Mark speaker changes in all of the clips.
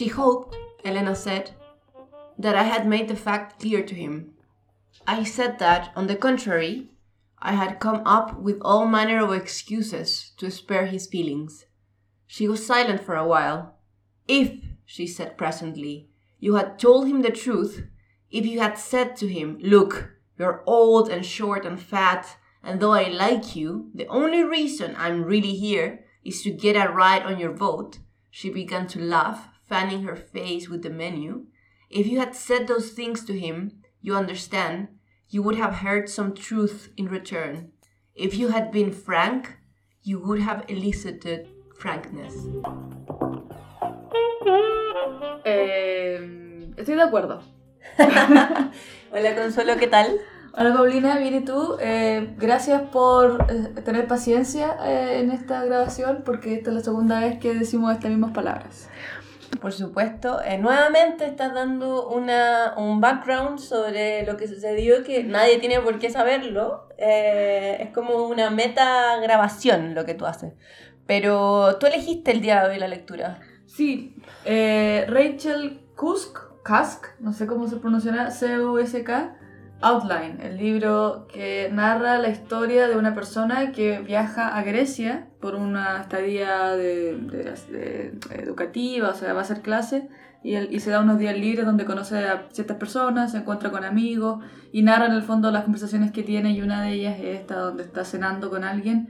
Speaker 1: She hoped, Elena said, that I had made the fact clear to him. I said that, on the contrary, I had come up with all manner of excuses to spare his feelings. She was silent for a while. If, she said presently, you had told him the truth, if you had said to him, Look, you're old and short and fat, and though I like you, the only reason I'm really here is to get a ride on your boat, she began to laugh, fanning her face with the menu. If you had said those things to him, you understand, you would have heard some truth in return. If you had been frank, you would have elicited frankness.
Speaker 2: Eh, estoy de acuerdo.
Speaker 1: Hola Consuelo, ¿qué tal?
Speaker 2: Hola Paulina, bien y tú. Eh, gracias por eh, tener paciencia eh, en esta grabación porque esta es la segunda vez que decimos estas mismas palabras.
Speaker 1: Por supuesto, eh, nuevamente estás dando una, un background sobre lo que sucedió que nadie tiene por qué saberlo. Eh, es como una meta grabación lo que tú haces. Pero tú elegiste el día de hoy la lectura.
Speaker 2: Sí, eh, Rachel Kusk, Kusk, no sé cómo se pronunciará, C-U-S-K, Outline, el libro que narra la historia de una persona que viaja a Grecia por una estadía de, educativa, o sea, va a hacer clase y, se da unos días libres donde conoce a ciertas personas, se encuentra con amigos y narra en el fondo las conversaciones que tiene y una de ellas es esta donde está cenando con alguien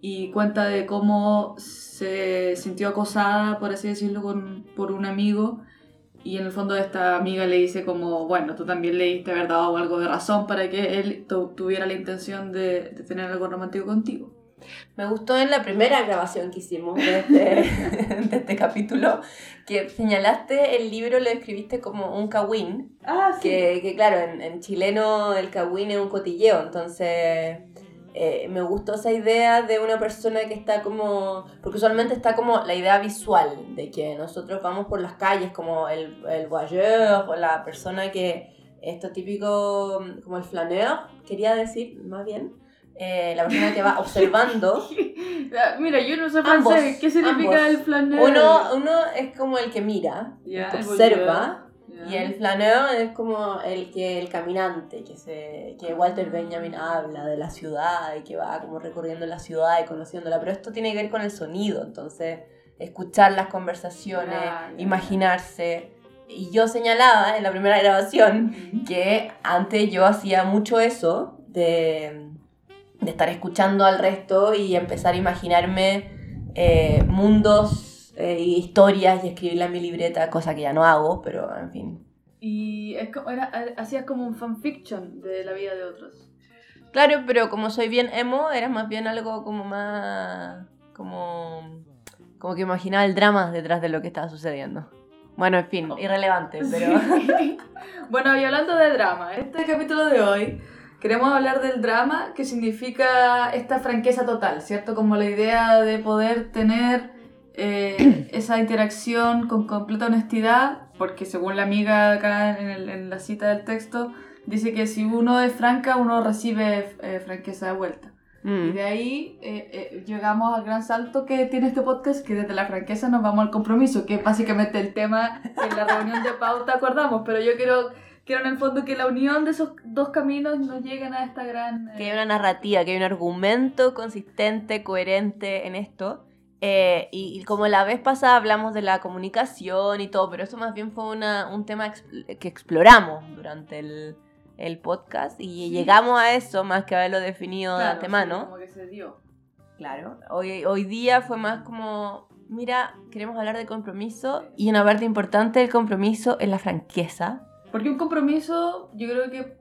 Speaker 2: y cuenta de cómo se sintió acosada, por así decirlo, por un amigo y en el fondo esta amiga le dice como, bueno, tú también le diste haber dado algo de razón para que él tu- tuviera la intención de, de tener algo romántico contigo.
Speaker 1: Me gustó en la primera grabación que hicimos de este, de este capítulo que señalaste el libro, lo describiste como un kawin.
Speaker 2: Ah,
Speaker 1: Que, que claro, en, en chileno el kawin es un cotilleo, entonces eh, me gustó esa idea de una persona que está como, porque usualmente está como la idea visual de que nosotros vamos por las calles como el, el voyeur o la persona que, esto típico como el flaneur, quería decir más bien, eh, la persona que va observando.
Speaker 2: Mira, yo no sé
Speaker 1: Ambos,
Speaker 2: francés, ¿qué significa
Speaker 1: ambos.
Speaker 2: el flaneur?
Speaker 1: Uno, uno es como el que mira, observa. Y el flaneo es como el que el caminante, que se que Walter Benjamin habla de la ciudad y que va como recorriendo la ciudad y conociéndola, pero esto tiene que ver con el sonido, entonces escuchar las conversaciones, imaginarse. Y yo señalaba en la primera grabación que antes yo hacía mucho eso de, de estar escuchando al resto y empezar a imaginarme eh, mundos eh, y historias y escribirla en mi libreta, cosa que ya no hago, pero en fin.
Speaker 2: Y es como, era, hacías como un fanfiction de la vida de otros.
Speaker 1: Claro, pero como soy bien emo, era más bien algo como más... como... como que imaginaba el drama detrás de lo que estaba sucediendo. Bueno, en fin, irrelevante, pero...
Speaker 2: bueno, y hablando de drama, este capítulo de hoy queremos hablar del drama que significa esta franqueza total, ¿cierto? Como la idea de poder tener eh, esa interacción con completa honestidad, porque según la amiga acá en, el- en la cita del texto, dice que si uno es franca, uno recibe eh, franqueza de vuelta. Y
Speaker 1: Mm.
Speaker 2: de ahí eh, eh, llegamos al gran salto que tiene este podcast, que desde la franqueza nos vamos al compromiso, que es básicamente el tema que en la reunión de pauta acordamos, pero yo quiero, quiero en el fondo que la unión de esos dos caminos nos lleguen a esta gran... eh,
Speaker 1: que hay una narrativa, que hay un argumento consistente, coherente en esto. Eh, y, y como la vez pasada hablamos de la comunicación y todo, pero eso más bien fue una, un tema que exploramos durante el, el podcast y
Speaker 2: Sí.
Speaker 1: llegamos a eso más que haberlo definido de
Speaker 2: claro,
Speaker 1: antemano.
Speaker 2: sí, como que se dio.
Speaker 1: Claro. Hoy, hoy día fue más como, mira, queremos hablar de compromiso y una parte importante del compromiso es la franqueza.
Speaker 2: Porque un compromiso, yo creo que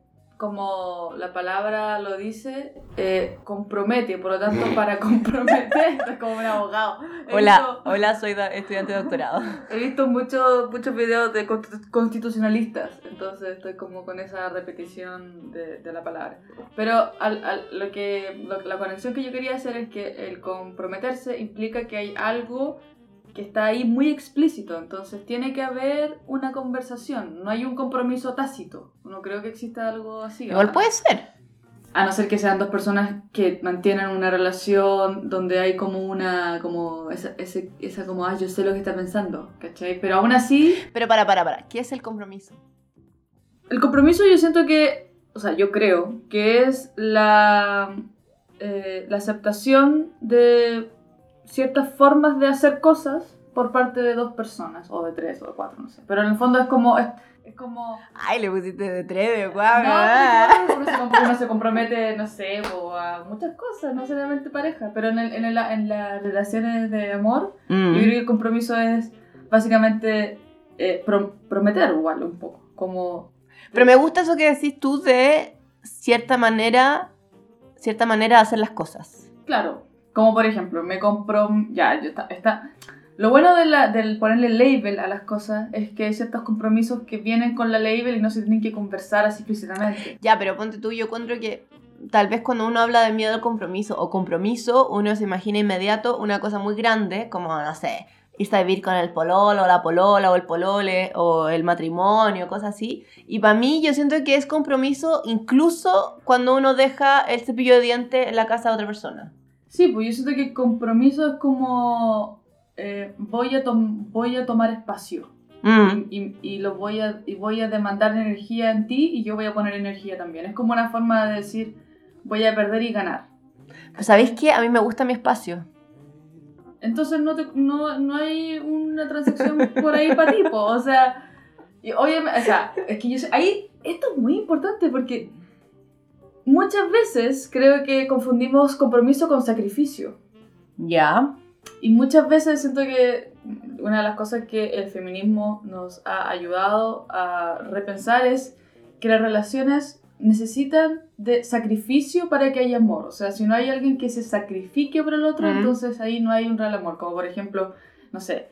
Speaker 2: como la palabra lo dice, eh, compromete, por lo tanto, para comprometer, es como un abogado. He
Speaker 1: Hola,
Speaker 2: visto-
Speaker 1: hola, soy estudiante de doctorado.
Speaker 2: He visto muchos muchos videos de constitu- constitucionalistas, entonces estoy como con esa repetición de, de la palabra. Pero al- al- lo que, lo- la conexión que yo quería hacer es que el comprometerse implica que hay algo que está ahí muy explícito, entonces tiene que haber una conversación, no hay un compromiso tácito, no creo que exista algo así.
Speaker 1: Igual puede ser.
Speaker 2: A no ser que sean dos personas que mantienen una relación donde hay como una, como esa, ese- esa como, ah, yo sé lo que está pensando, ¿cachai? Pero aún así,
Speaker 1: Pero para, para, para. ¿Qué es el compromiso?
Speaker 2: el compromiso yo siento que, o sea, yo creo que es la, eh, la aceptación de ciertas formas de hacer cosas por parte de dos personas, o de tres, o de cuatro, no sé. Pero en el fondo es como, es, es como...
Speaker 1: Ay, le pusiste de tres, de
Speaker 2: No,
Speaker 1: cuatro.
Speaker 2: porque uno, se, compro- uno se compromete, no sé, o a muchas cosas, no necesariamente pareja, pero en, el- en, el- en las relaciones de amor,
Speaker 1: Mm.
Speaker 2: yo creo que el compromiso es básicamente eh, pro- prometer igual un poco, como...
Speaker 1: Pero me gusta eso que decís tú de cierta manera, cierta manera de hacer las cosas.
Speaker 2: Claro, como por ejemplo, me compro... Ya, yo está... está lo bueno de la- del ponerle label a las cosas es que hay ciertos compromisos que vienen con la label y no se tienen que conversar así explícitamente.
Speaker 1: Ya, pero ponte tú, yo encuentro que tal vez cuando uno habla de miedo al compromiso o compromiso, uno se imagina inmediato una cosa muy grande, como, no sé, irse a vivir con el pololo, la polola, o el polole, o el matrimonio, cosas así. Y para mí yo siento que es compromiso incluso cuando uno deja el cepillo de dientes en la casa de otra persona.
Speaker 2: Sí, pues yo siento que el compromiso es como eh, voy, a voy a tomar espacio
Speaker 1: Mm.
Speaker 2: y, y lo voy a, y voy a demandar energía en ti y yo voy a poner energía también. Es como una forma de decir voy a perder y ganar.
Speaker 1: Pero ¿sabéis qué? A mí me gusta mi espacio.
Speaker 2: Entonces no, te- no, no hay una transacción por ahí para ti, po. o sea, y obviamente, o sea, es que yo ahí esto es muy importante porque muchas veces creo que confundimos compromiso con sacrificio.
Speaker 1: Ya.
Speaker 2: Y muchas veces siento que una de las cosas que el feminismo nos ha ayudado a repensar es que las relaciones necesitan de sacrificio para que haya amor. O sea, si no hay alguien que se sacrifique por el otro,
Speaker 1: Mm.
Speaker 2: entonces ahí no hay un real amor. Como por ejemplo, no sé,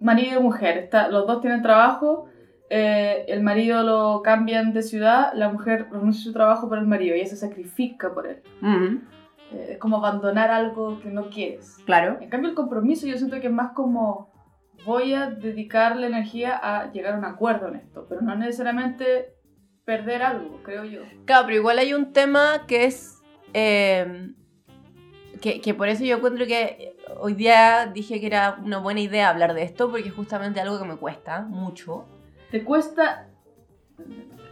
Speaker 2: marido y mujer, está, los dos tienen trabajo, eh, el marido lo cambian de ciudad, la mujer renuncia a su trabajo por el marido y ella se sacrifica por él.
Speaker 1: Mm.
Speaker 2: Eh, es como abandonar algo que no quieres.
Speaker 1: Claro.
Speaker 2: En cambio, el compromiso yo siento que es más como voy a dedicar la energía a llegar a un acuerdo en esto, pero no necesariamente perder algo, creo yo.
Speaker 1: Claro, pero igual hay un tema que es. eh, que, que por eso yo encuentro que hoy día dije que era una buena idea hablar de esto, porque es justamente algo que me cuesta mucho.
Speaker 2: ¿Te cuesta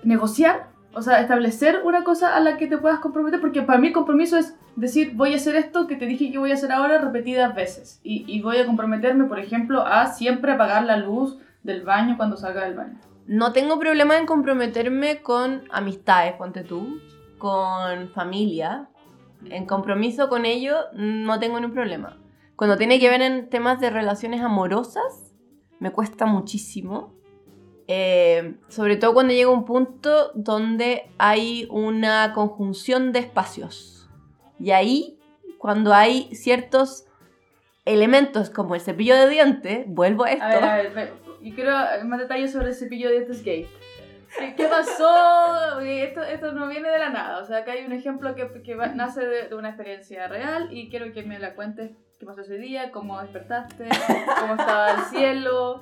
Speaker 2: negociar? O sea, establecer una cosa a la que te puedas comprometer, porque para mí compromiso es decir, voy a hacer esto que te dije que voy a hacer ahora repetidas veces. Y, y voy a comprometerme, por ejemplo, a siempre apagar la luz del baño cuando salga del baño.
Speaker 1: No tengo problema en comprometerme con amistades, ponte tú, con familia. En compromiso con ello no tengo ningún problema. Cuando tiene que ver en temas de relaciones amorosas, me cuesta muchísimo. Eh, sobre todo cuando llega un punto donde hay una conjunción de espacios. Y ahí, cuando hay ciertos elementos como el cepillo de dientes, vuelvo a esto.
Speaker 2: A ver, a ver, ve- yo quiero más detalles sobre el cepillo de dientes gay. ¿Qué, pasó? Oye, Esto, esto no viene de la nada. O sea, acá hay un ejemplo que, que nace de, de una experiencia real y quiero que me la cuentes. ¿Qué pasó ese día? ¿Cómo despertaste? ¿Cómo estaba el cielo?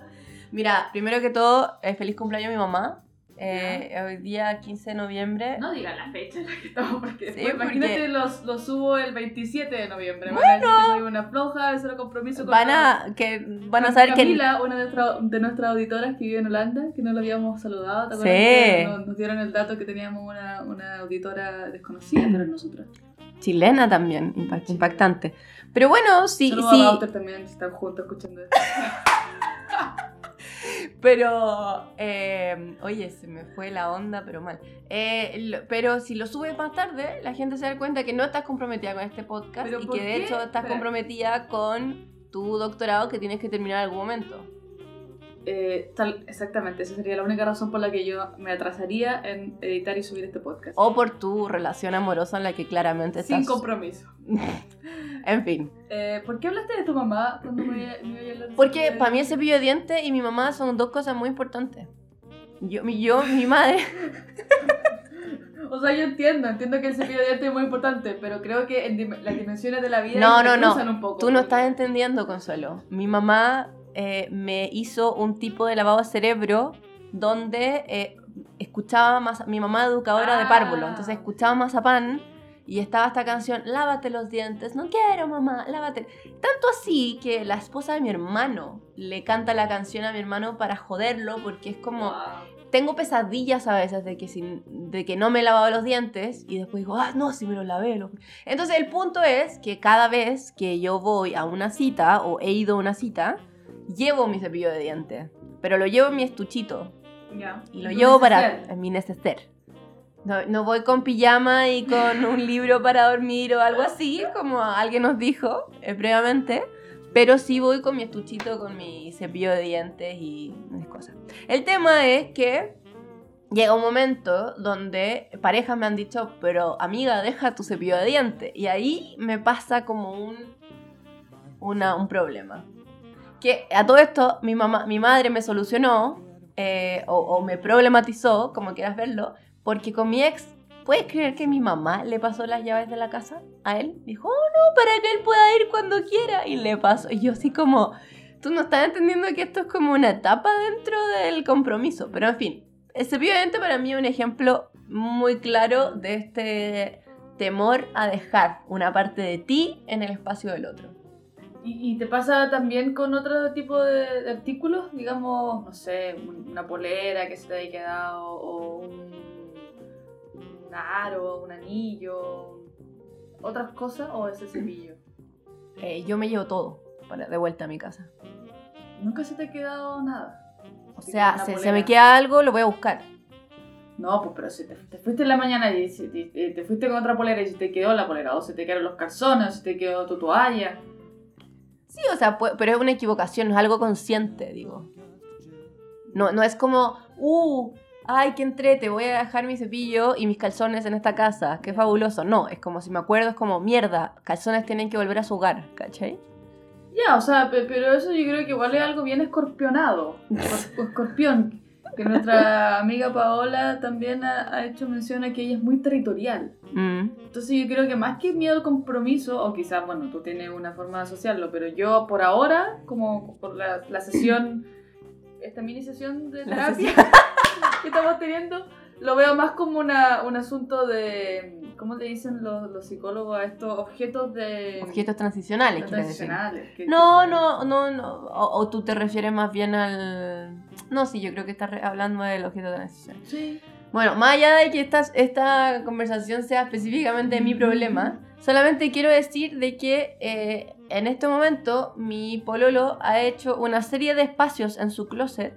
Speaker 1: Mira, primero que todo, eh, feliz cumpleaños a mi mamá. Eh, hoy día 15 de noviembre.
Speaker 2: No diga la fecha en la que estamos, porque
Speaker 1: Sí, porque-
Speaker 2: imagínate, los, los subo el 27 de noviembre. Van a decir que soy una floja, eso era compromiso con
Speaker 1: Van a, que, van a saber que...
Speaker 2: Camila, una de, nuestra- de nuestras auditoras que vive en Holanda, que no la habíamos saludado, ¿te?
Speaker 1: Sí.
Speaker 2: Que nos, nos dieron el dato que teníamos una, una auditora desconocida, pero nosotros.
Speaker 1: Chilena también, impact- impactante. Pero bueno, sí,
Speaker 2: Saludos
Speaker 1: sí.
Speaker 2: a Bauter también, si están juntos escuchando esto.
Speaker 1: Pero, eh, oye, se me fue la onda, pero mal. Eh, lo- pero si lo subes más tarde, la gente se da cuenta que no estás comprometida con este podcast
Speaker 2: ¿Pero
Speaker 1: y que de hecho estás
Speaker 2: Espera.
Speaker 1: comprometida con tu doctorado que tienes que terminar en algún momento.
Speaker 2: Eh, tal, exactamente, esa sería la única razón por la que yo me atrasaría en editar y subir este podcast.
Speaker 1: O por tu relación amorosa en la que claramente
Speaker 2: Sin
Speaker 1: estás...
Speaker 2: compromiso.
Speaker 1: en fin.
Speaker 2: Eh, ¿Por qué hablaste de tu mamá cuando me, me hablar de
Speaker 1: Porque para mí el cepillo de dientes y mi mamá son dos cosas muy importantes. Yo, mi, yo, mi madre...
Speaker 2: O sea, yo entiendo, entiendo que el cepillo de dientes es muy importante, pero creo que en dim- las dimensiones de la vida
Speaker 1: No, no, no.
Speaker 2: un poco.
Speaker 1: Tú no estás entendiendo, Consuelo. Mi mamá eh, me hizo un tipo de lavado de cerebro donde eh, escuchaba más, mi mamá educadora de
Speaker 2: Ah.
Speaker 1: párvulo, entonces escuchaba mazapán y estaba esta canción, lávate los dientes, no quiero mamá, lávate. Tanto así que la esposa de mi hermano le canta la canción a mi hermano para joderlo porque es como, tengo pesadillas a veces de que, si- de que no me he lavado los dientes y después digo, ah, no, si me los lavé. lo-". Entonces el punto es que cada vez que yo voy a una cita o he ido a una cita, llevo mi cepillo de dientes, pero lo llevo en mi estuchito
Speaker 2: Ya.
Speaker 1: y lo llevo para
Speaker 2: neceser.
Speaker 1: en mi neceser. No, no voy con pijama y con un libro para dormir o algo así, como alguien nos dijo eh, previamente, pero sí voy con mi estuchito, con mi cepillo de dientes y mis cosas. El tema es que llega un momento donde parejas me han dicho, pero amiga, deja tu cepillo de dientes. Y ahí me pasa como un, una- un problema. Que a todo esto mi, mamá, mi madre me solucionó eh, o, me problematizó, como quieras verlo, porque con mi ex, ¿puedes creer que mi mamá le pasó las llaves de la casa a él? Dijo, oh no, para que él pueda ir cuando quiera. Y le pasó. Y yo así como, tú no estás entendiendo que esto es como una etapa dentro del compromiso. Pero en fin, es obviamente para mí un ejemplo muy claro de este temor a dejar una parte de ti en el espacio del otro.
Speaker 2: ¿Y, y te pasa también con otro tipo de, de artículos? Digamos, no sé, un- una polera que se te haya quedado, o un, un aro, un anillo, otras cosas, o ese cepillo.
Speaker 1: Eh, yo me llevo todo para, de vuelta a mi casa.
Speaker 2: Nunca se te ha quedado nada.
Speaker 1: O sea, se
Speaker 2: polera.
Speaker 1: me queda algo, lo voy a buscar.
Speaker 2: No, pues pero si te, te fuiste en la mañana y si te, te- te fuiste con otra polera y se te quedó la polera, o se te quedaron los calzones, o se te quedó tu toalla.
Speaker 1: Sí, o sea, pero es una equivocación, no es algo consciente, digo. No, no es como, uh, ay, qué entrete, voy a dejar mi cepillo y mis calzones en esta casa, qué fabuloso. No, es como si me acuerdo, es como, mierda, calzones tienen que volver a su hogar, ¿cachai?
Speaker 2: Ya, o sea, pe- pero eso yo creo que igual es algo bien escorpionado. escorpión. Que nuestra amiga Paola también ha, ha hecho mención a que ella es muy territorial.
Speaker 1: Mm.
Speaker 2: Entonces yo creo que más que miedo al compromiso, o quizás, bueno, tú tienes una forma de asociarlo, pero yo por ahora, como por la, la sesión, esta mini sesión de terapia que estamos teniendo, lo veo más como una, un asunto de, ¿cómo le dicen los, los psicólogos a estos objetos de...
Speaker 1: Objetos transicionales, decir.
Speaker 2: transicionales? que-
Speaker 1: No,
Speaker 2: que-
Speaker 1: no, no, no. O, o tú te refieres más bien al... No, sí, yo creo que estás hablando del objeto transicional.
Speaker 2: Sí.
Speaker 1: Bueno, más allá de que esta, esta conversación sea específicamente mi problema, solamente quiero decir de que eh, en este momento mi pololo ha hecho una serie de espacios en su closet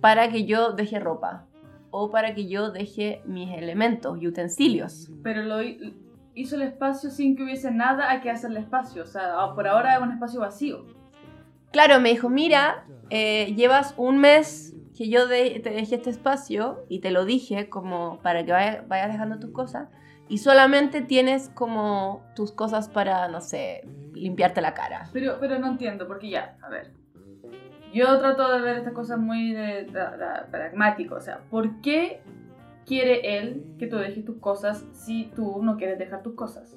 Speaker 1: para que yo deje ropa o para que yo deje mis elementos y utensilios.
Speaker 2: Pero lo hi- hizo el espacio sin que hubiese nada a que hacerle espacio. O sea, a- por ahora es un espacio vacío.
Speaker 1: Claro, me dijo, mira, eh, llevas un mes que yo de- te dejé este espacio y te lo dije como para que vaya- vayas dejando tus cosas y solamente tienes como tus cosas para, no sé, limpiarte la cara.
Speaker 2: Pero, pero no entiendo, porque ya, a ver. Yo trato de ver estas cosas muy de, de- de- pragmático. O sea, ¿por qué quiere él que tú dejes tus cosas si tú no quieres dejar tus cosas?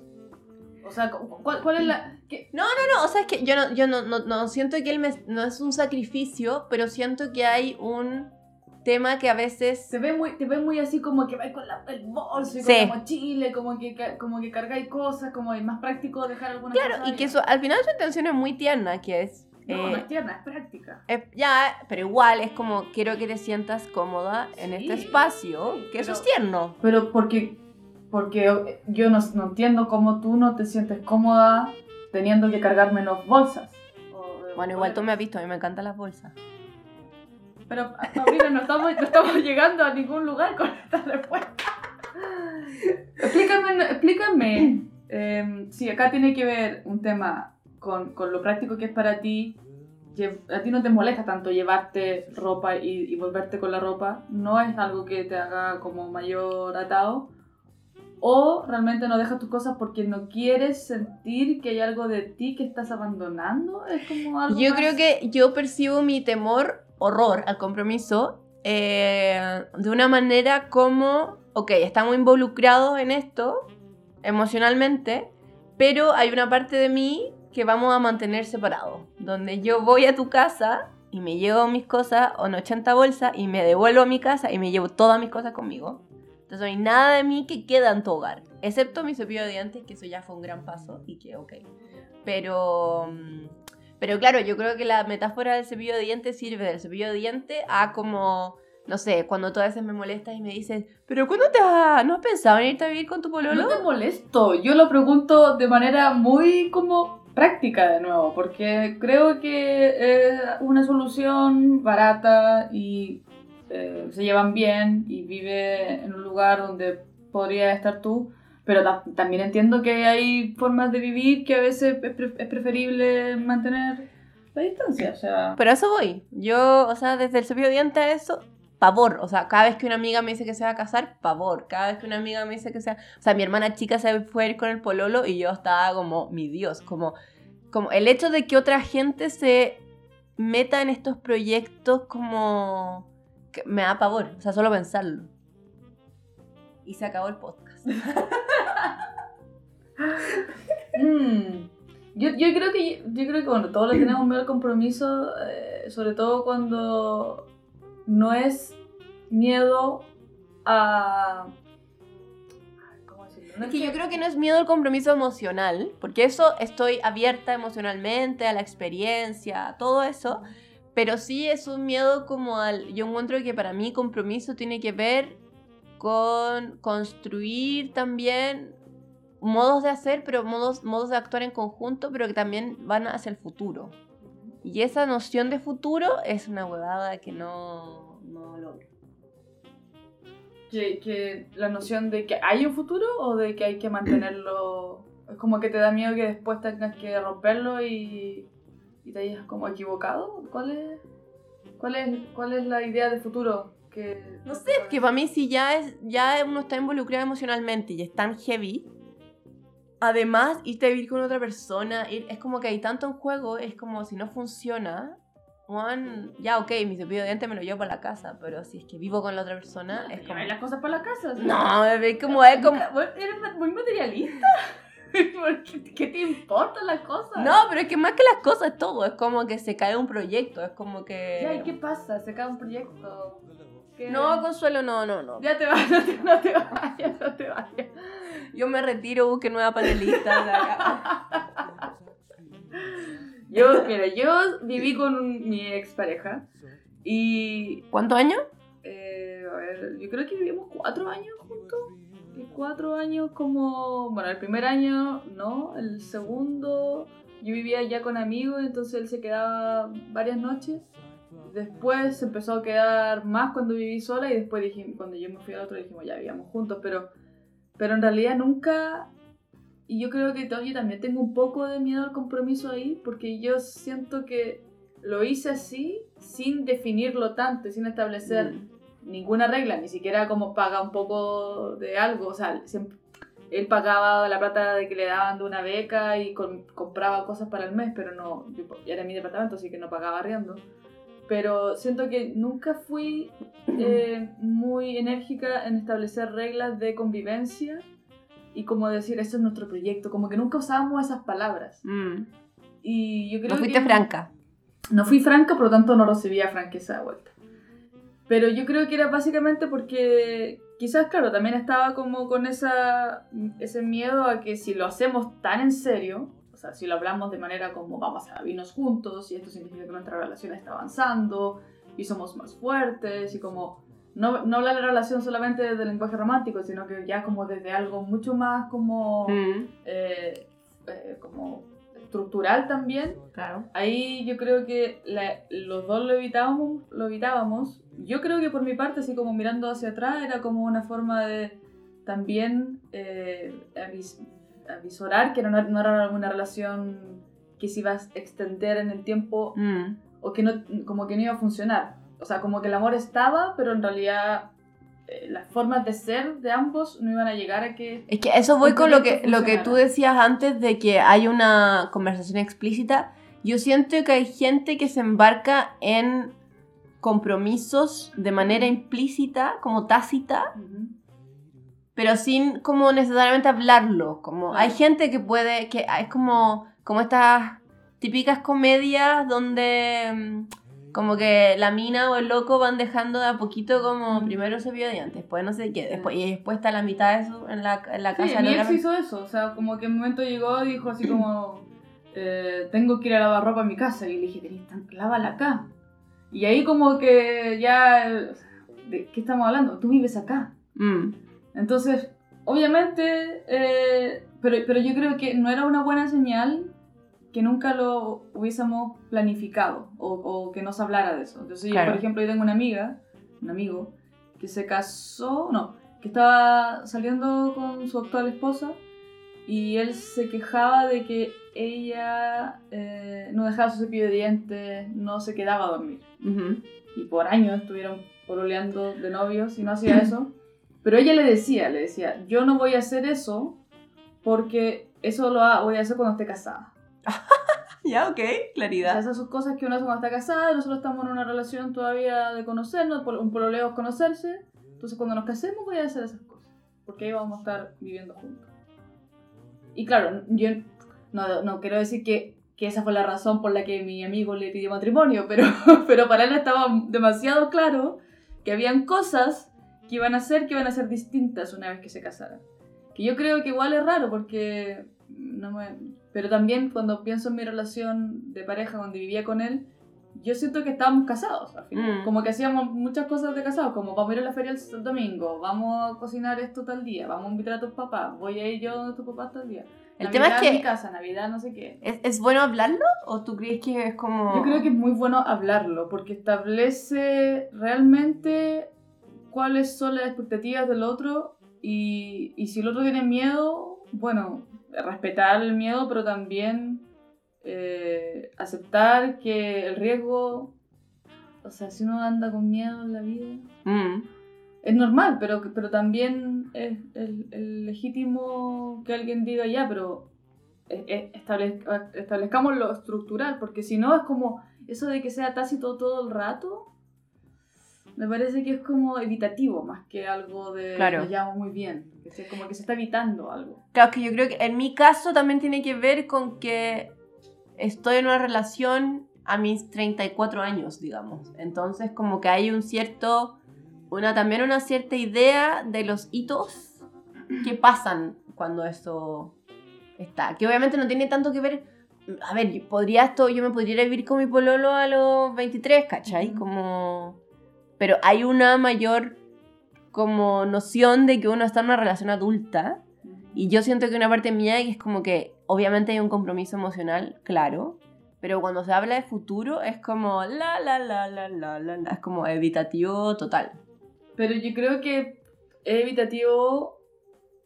Speaker 2: O sea, cu- ¿cuál, cuál es la...? qué-
Speaker 1: No, no, o sea, es que yo no, yo no, no, no siento que él me- no es un sacrificio, pero siento que hay un tema que a veces...
Speaker 2: Se ve muy, te ve muy así como que vais con la- el bolso y
Speaker 1: Sí.
Speaker 2: con la mochila, como que, como que cargáis cosas, como es más práctico dejar alguna
Speaker 1: Claro,
Speaker 2: cosa
Speaker 1: y que al final su intención es muy tierna, que es...
Speaker 2: No,
Speaker 1: eh,
Speaker 2: no es tierna, es práctica.
Speaker 1: Eh, ya, pero igual es como quiero que te sientas cómoda en
Speaker 2: Sí,
Speaker 1: este espacio,
Speaker 2: sí,
Speaker 1: que eso es
Speaker 2: pero-
Speaker 1: tierno.
Speaker 2: Pero porque, porque yo no, no entiendo cómo tú no te sientes cómoda teniendo que cargar menos bolsas. O-
Speaker 1: Bueno, igual tú me has visto, a mí me encantan las bolsas.
Speaker 2: Pero, Paulina, no estamos, no estamos llegando a ningún lugar con esta respuesta. explícame, explícame eh, si acá tiene que ver un tema con, con lo práctico que es para ti. A ti no te molesta tanto llevarte ropa y, y volverte con la ropa. No es algo que te haga como mayor atado. O realmente no dejas tus cosas porque no quieres sentir que hay algo de ti que estás abandonando. Es como algo
Speaker 1: Yo
Speaker 2: más-
Speaker 1: creo que yo percibo mi temor, horror al compromiso, eh, de una manera como, ok, estamos involucrados en esto emocionalmente, pero hay una parte de mí que vamos a mantener separados, donde yo voy a tu casa y me llevo mis cosas, en 80 bolsas, y me devuelvo a mi casa y me llevo todas mis cosas conmigo. Entonces no hay nada de mí que queda en tu hogar, excepto mi cepillo de dientes, que eso ya fue un gran paso y que ok. Pero, mm, pero claro, yo creo que la metáfora del cepillo de dientes sirve del cepillo de dientes a como, no sé, cuando tú a veces me molestas y me dices, pero ¿cuándo te has, no has pensado en irte a vivir con tu pololo?
Speaker 2: No te molesto, yo lo pregunto de manera muy como práctica de nuevo, porque creo que es una solución barata y eh, se llevan bien y vive en un lugar donde podría estar tú, pero ta- también entiendo que hay formas de vivir que a veces es, pre- es preferible mantener la distancia, o sea...
Speaker 1: Pero a eso voy. Yo, o sea, desde el cepillo a eso, pavor. O sea, cada vez que una amiga me dice que se va a casar, pavor. Cada vez que una amiga me dice que sea... O sea, mi hermana chica se fue a ir con el pololo y yo estaba como, mi Dios, como... Como el hecho de que otra gente se meta en estos proyectos como... me da pavor. O sea, solo pensarlo. Y se acabó el podcast.
Speaker 2: Mm. Yo, yo creo que yo creo que bueno, todos le tenemos miedo al compromiso, eh, sobre todo cuando no es miedo a ¿cómo decirlo? No
Speaker 1: Es que yo creo que no es miedo al compromiso emocional, porque eso estoy abierta emocionalmente a la experiencia, a todo eso, pero sí es un miedo como al... Yo encuentro que para mí compromiso tiene que ver con construir también modos de hacer, pero modos, modos de actuar en conjunto, pero que también van hacia el futuro. Y esa noción de futuro es una huevada que no, no logro.
Speaker 2: que, que la noción de que hay un futuro o de que hay que mantenerlo es como que te da miedo que después tengas que romperlo y, y te hayas como equivocado. ¿Cuál es cuál es cuál es la idea de futuro que
Speaker 1: No sé, que para mí si ya es ya uno está involucrado emocionalmente y es tan heavy, además irte a vivir con otra persona, ir- es como que hay tanto en juego, es como si no funciona, Juan, ya ok, mi cepillo de dientes me lo llevo para la casa, pero si es que vivo con la otra persona, es como...
Speaker 2: Las cosas para la casa. ¿sí?
Speaker 1: No, es como... Es como...
Speaker 2: Eres muy materialista. ¿Por ¿Qué, qué te importan las cosas?
Speaker 1: No, pero es que más que las cosas es todo, es como que se cae un proyecto, es como que...
Speaker 2: Ya, ¿y qué pasa? Se cae un proyecto. ¿Qué?
Speaker 1: No, Consuelo, no, no, no.
Speaker 2: Ya te vas, no te, no te vayas, no te vayas.
Speaker 1: Yo me retiro, busque nueva panelista.
Speaker 2: Yo, mira, yo viví con un- mi expareja y,
Speaker 1: ¿Cuántos años?
Speaker 2: eh, a ver, yo creo que vivimos cuatro años juntos. Y cuatro años como, bueno, el primer año no, el segundo yo vivía ya con amigos, entonces él se quedaba varias noches. Después se empezó a quedar más cuando viví sola y después dijimos, cuando yo me fui al otro dijimos ya vivíamos juntos, pero, pero en realidad nunca y yo creo que yo también tengo un poco de miedo al compromiso ahí, porque yo siento que lo hice así, sin definirlo tanto, sin establecer
Speaker 1: Mm.
Speaker 2: ninguna regla, ni siquiera como paga un poco de algo. O sea, siempre- él pagaba la plata de que le daban de una beca y com- compraba cosas para el mes, pero no, yo- era mi departamento, así que no pagaba arriendo. Pero siento que nunca fui eh, muy enérgica en establecer reglas de convivencia y como decir, esto es nuestro proyecto, como que nunca usábamos esas palabras.
Speaker 1: Mm.
Speaker 2: Y yo creo
Speaker 1: No fuiste
Speaker 2: que
Speaker 1: franca.
Speaker 2: no fui franca, por lo tanto no recibía franqueza de vuelta. Pero yo creo que era básicamente porque quizás, claro, también estaba como con esa, ese miedo a que si lo hacemos tan en serio, sea, si lo hablamos de manera como vamos a vinos juntos y esto significa que nuestra relación está avanzando y somos más fuertes y como no, no hablar de relación solamente desde el lenguaje romántico, sino que ya como desde algo mucho más como,
Speaker 1: Mm,
Speaker 2: eh, eh, como estructural también,
Speaker 1: claro.
Speaker 2: Ahí yo creo que la- los dos lo evitábamos, lo evitábamos. Yo creo que por mi parte, así como mirando hacia atrás, era como una forma de también eh, avisorar que no, no era una relación que se iba a extender en el tiempo
Speaker 1: Mm.
Speaker 2: o que no, como que no iba a funcionar. O sea, como que el amor estaba, pero en realidad eh, las formas de ser de ambos no iban a llegar a que...
Speaker 1: Es que eso voy con lo que, lo que tú decías antes de que hay una conversación explícita. Yo siento que hay gente que se embarca en compromisos de manera implícita, como tácita, pero sin como necesariamente hablarlo. Como hay gente que puede, que es como, como estas típicas comedias donde mm, Como que la mina o el loco van dejando de a poquito como primero cepillo de dientes, después no sé qué, después, y después está la mitad de eso en la, en la
Speaker 2: Sí,
Speaker 1: casa. de
Speaker 2: ex
Speaker 1: otra
Speaker 2: hizo eso, o sea, como que en un momento llegó y dijo así como, eh, tengo que ir a lavar ropa a mi casa, y le dije, "Tenés tan- lávala acá. Y ahí como que ya, ¿de qué estamos hablando? Tú vives acá.
Speaker 1: Mm,
Speaker 2: Entonces, obviamente, eh, pero, pero yo creo que no era una buena señal que nunca lo hubiésemos planificado o, o que nos hablara de eso. Entonces, yo,
Speaker 1: Claro.
Speaker 2: por ejemplo, yo tengo una amiga, un amigo, que se casó, no, que estaba saliendo con su actual esposa y él se quejaba de que ella eh, no dejaba su cepillo de dientes, no se quedaba a dormir y por años estuvieron pololeando de novios y no hacía eso. Pero ella le decía, le decía, yo no voy a hacer eso porque eso lo voy a hacer cuando esté casada.
Speaker 1: Ya, ok,
Speaker 2: O sea,
Speaker 1: claridad.
Speaker 2: esas son cosas que uno hace cuando está casada nosotros estamos en una relación todavía de conocernos, un pololeo es conocerse. Entonces cuando nos casemos voy a hacer esas cosas. Porque ahí vamos a estar viviendo juntos. Y claro, yo no, no quiero decir que, que esa fue la razón por la que mi amigo le pidió matrimonio, pero, pero para él estaba demasiado claro que habían cosas que iban a ser que iban a ser distintas una vez que se casaran. Que yo creo que igual es raro porque no me... Pero también cuando pienso en mi relación de pareja cuando vivía con él, yo siento que estábamos casados al final.
Speaker 1: Mm.
Speaker 2: Como que hacíamos muchas cosas de casados, como vamos a ir a la feria el domingo, vamos a cocinar esto tal día, vamos a invitar a tus papás, voy a ir yo donde tus papás tal día.
Speaker 1: El
Speaker 2: Navidad
Speaker 1: tema es
Speaker 2: en
Speaker 1: que-
Speaker 2: mi casa, Navidad no sé qué.
Speaker 1: ¿Es, ¿Es bueno hablarlo o tú crees que es como...
Speaker 2: Yo creo que es muy bueno hablarlo porque establece realmente cuáles son las expectativas del otro y, y si el otro tiene miedo, bueno, respetar el miedo, pero también eh, aceptar que el riesgo, o sea, si uno anda con miedo en la vida,
Speaker 1: Mm,
Speaker 2: es normal, pero, pero también es el, el legítimo que alguien diga ya, pero eh, establez- establezcamos lo estructural, porque si no es como eso de que sea tácito todo el rato, me parece que es como evitativo más que algo de
Speaker 1: Claro.
Speaker 2: lo llamo muy bien, sea como que se está evitando algo.
Speaker 1: Claro, es que yo creo que en mi caso también tiene que ver con que estoy en una relación a mis 34 años, digamos. Entonces como que hay un cierto, una también una cierta idea de los hitos que pasan cuando esto está. Que obviamente no tiene tanto que ver, a ver, podría esto, yo me podría vivir con mi pololo a los 23, ¿cachai? Como... Pero hay una mayor como noción de que uno está en una relación adulta y yo siento que una parte mía es como que obviamente hay un compromiso emocional, claro, pero cuando se habla de futuro es como la la la la la la, la, es como evitativo total.
Speaker 2: Pero yo creo que es evitativo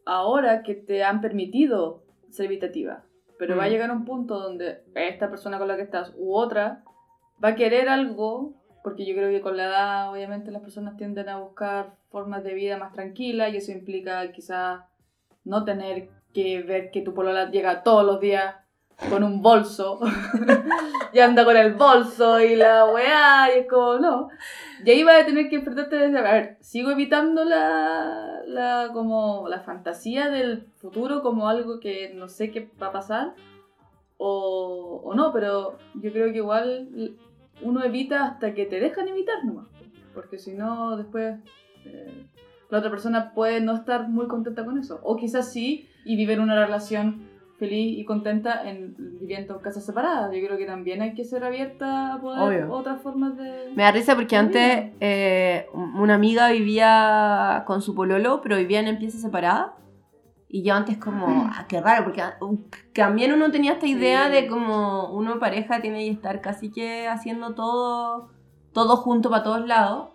Speaker 2: ahora que te han permitido ser evitativa. Pero va a
Speaker 1: Mm.
Speaker 2: llegar un punto donde esta persona con la que estás u otra va a querer algo, porque yo creo que con la edad obviamente las personas tienden a buscar formas de vida más tranquilas y eso implica quizás no tener que ver que tu polola llega todos los días con un bolso y anda con el bolso y la weá y es como no. Y ahí vas a tener que enfrentarte a ver, sigo evitando la, la, como la fantasía del futuro como algo que no sé qué va a pasar o, o no, pero yo creo que igual uno evita hasta que te dejan evitar nomás, porque si no después eh, la otra persona puede no estar muy contenta con eso, o quizás sí y vivir una relación feliz y contenta en viviendo en casas separadas. Yo creo que también hay que ser abierta a poder
Speaker 1: Obvio.
Speaker 2: otras formas de...
Speaker 1: Me da risa porque antes eh, una amiga vivía con su pololo, pero vivían en piezas separadas. Y yo antes como, ah, qué raro, porque ah, también uno tenía esta idea
Speaker 2: Sí.
Speaker 1: de como uno pareja tiene que estar casi que haciendo todo, todo junto para todos lados.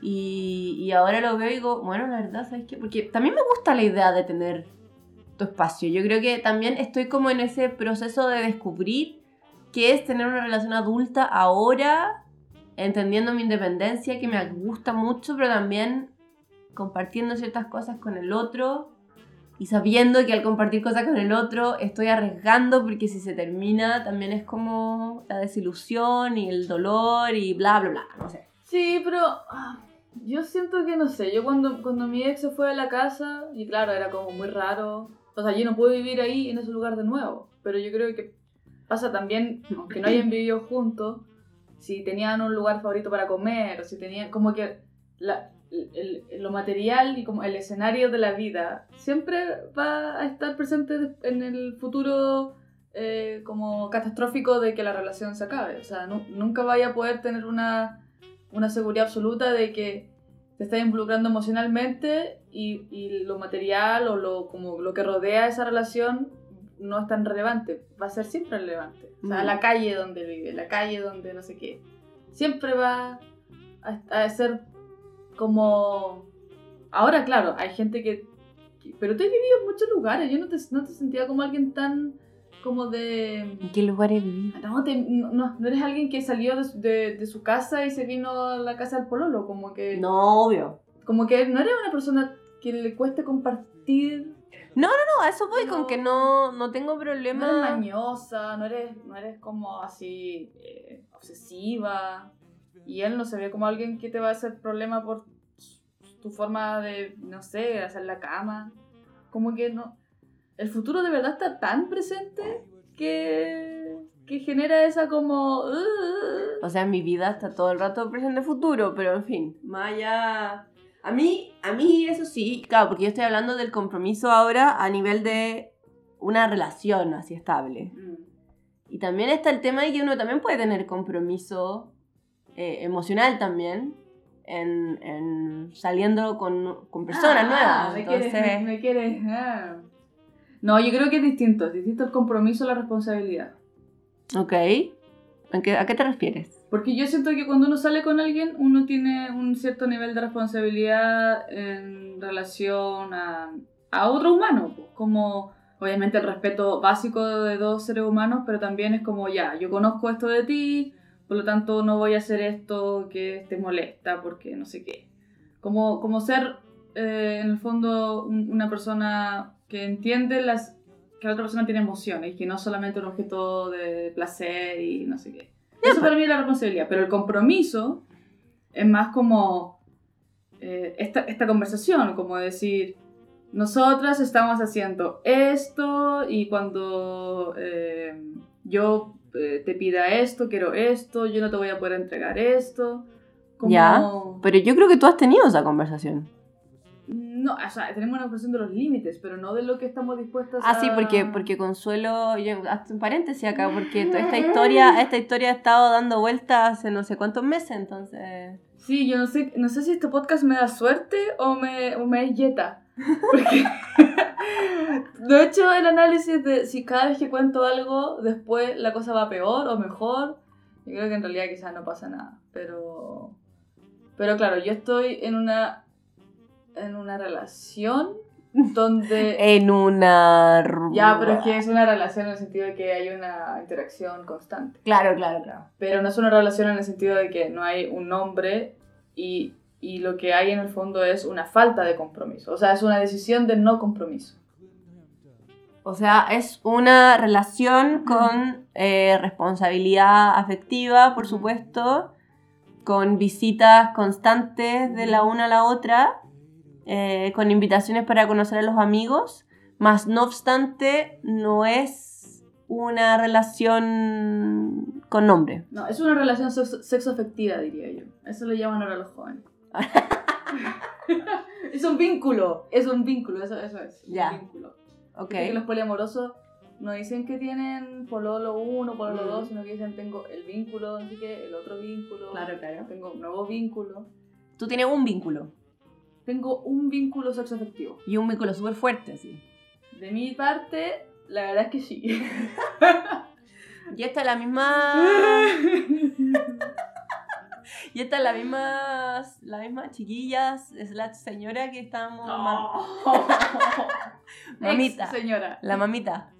Speaker 1: Y, y ahora lo veo y digo, bueno, la verdad, ¿sabes qué? Porque también me gusta la idea de tener tu espacio. Yo creo que también estoy como en ese proceso de descubrir qué es tener una relación adulta ahora, entendiendo mi independencia, que me gusta mucho, pero también compartiendo ciertas cosas con el otro y sabiendo que al compartir cosas con el otro estoy arriesgando porque si se termina también es como la desilusión y el dolor y bla, bla, bla, no sé.
Speaker 2: Sí, pero ah, yo siento que no sé, yo cuando, cuando mi ex se fue de la casa, y claro, era como muy raro, o sea, yo no puedo vivir ahí en ese lugar de nuevo, pero yo creo que pasa también, aunque no hayan vivido juntos, si tenían un lugar favorito para comer, o si tenían como que la- el- el- lo material y como el escenario de la vida siempre va a estar presente en el futuro eh, como catastrófico de que la relación se acabe. O sea, nu- nunca vaya a poder tener una, una seguridad absoluta de que te estás involucrando emocionalmente y, y lo material o lo, como lo que rodea esa relación no es tan relevante. Va a ser siempre relevante. O sea,
Speaker 1: Mm.
Speaker 2: la calle donde vive, la calle donde no sé qué. Siempre va a, a ser como... Ahora, claro, hay gente que... que- Pero tú has vivido en muchos lugares. Yo no te, no te sentía como alguien tan como de...
Speaker 1: ¿En qué lugares viví?
Speaker 2: No, te- no, no- no eres alguien que salió de, su- de- de su casa y se vino a la casa del pololo, como que...
Speaker 1: No, obvio.
Speaker 2: Como que no eres una persona que le cueste compartir.
Speaker 1: No, a eso voy con
Speaker 2: No.
Speaker 1: que no, no tengo
Speaker 2: No
Speaker 1: problema.
Speaker 2: eres mañosa, no eres, no eres como así eh, obsesiva. Y él no se ve como alguien que te va a hacer problema por tu forma de, no sé, hacer la cama. Como que no. El futuro de verdad está tan presente que, que genera esa como. "Ugh".
Speaker 1: O sea, en mi vida está todo el rato presente futuro, pero en fin, allá. A mí, a mí eso sí, claro, porque yo estoy hablando del compromiso ahora a nivel de una relación así estable.
Speaker 2: Mm.
Speaker 1: Y también está el tema de que uno también puede tener compromiso eh, emocional también en, en saliendo con, con personas
Speaker 2: Ah,
Speaker 1: nuevas.
Speaker 2: Me
Speaker 1: Entonces,
Speaker 2: quieres, me, me quieres, ah. No, yo creo que es distinto. Es distinto el compromiso a la responsabilidad.
Speaker 1: ok. ¿En qué- ¿A qué te refieres?
Speaker 2: Porque yo siento que cuando uno sale con alguien, uno tiene un cierto nivel de responsabilidad en relación a, a otro humano. Como, obviamente, el respeto básico de dos seres humanos, pero también es como, ya, yo conozco esto de ti, por lo tanto no voy a hacer esto que te molesta, porque no sé qué. Como, como ser, eh, en el fondo, un- una persona que entiende las que la otra persona tiene emociones y que no solamente un objeto de placer y no sé qué. Eso para mí es la responsabilidad, pero el compromiso es más como eh, esta, esta conversación, como decir, nosotras estamos haciendo esto y cuando eh, yo eh, te pida esto, quiero esto, yo no te voy a poder entregar esto. Como...
Speaker 1: Ya, Pero yo creo que tú has tenido esa conversación.
Speaker 2: No, o sea, tenemos una cuestión de los límites, pero no de lo que estamos dispuestas
Speaker 1: Ah,
Speaker 2: a...
Speaker 1: sí, porque, porque Consuelo, yo, hazte un paréntesis acá, porque esta historia, esta historia ha estado dando vueltas hace no sé cuántos meses, entonces...
Speaker 2: Sí, yo no sé, no sé si este podcast me da suerte o me, o me es yeta. Porque no he hecho el análisis de si cada vez que cuento algo, después la cosa va peor o mejor. Yo creo que en realidad quizás no pasa nada. Pero, pero claro, yo estoy en una, en una relación donde...
Speaker 1: En una...
Speaker 2: Ya, pero es que es una relación en el sentido de que hay una interacción constante.
Speaker 1: Claro, claro, claro.
Speaker 2: Pero no es una relación en el sentido de que no hay un nombre y, y lo que hay en el fondo es una falta de compromiso. O sea, es una decisión de no compromiso.
Speaker 1: O sea, es una relación con eh, responsabilidad afectiva, por supuesto, con visitas constantes de la una a la otra, eh, con invitaciones para conocer a los amigos, más no obstante, no es una relación con nombre.
Speaker 2: No, es una relación sexo, sexoafectiva, diría yo. Eso le llaman ahora los jóvenes. es un vínculo. Es un vínculo, eso, eso es. un
Speaker 1: Ya.
Speaker 2: vínculo.
Speaker 1: Ok.
Speaker 2: Viste que los poliamorosos no dicen que tienen pololo 1, pololo
Speaker 1: Mm.
Speaker 2: 2, sino que dicen tengo el vínculo, así que el otro vínculo.
Speaker 1: Claro, claro.
Speaker 2: Tengo un nuevo vínculo.
Speaker 1: Tú tienes un vínculo,
Speaker 2: Tengo un vínculo sexoafectivo.
Speaker 1: y un vínculo súper fuerte, sí.
Speaker 2: De mi parte, la verdad es que sí.
Speaker 1: Y esta es la misma... Y esta es la misma, la misma chiquillas, es la señora que estábamos... ma- mamita.
Speaker 2: Ex señora.
Speaker 1: La mamita.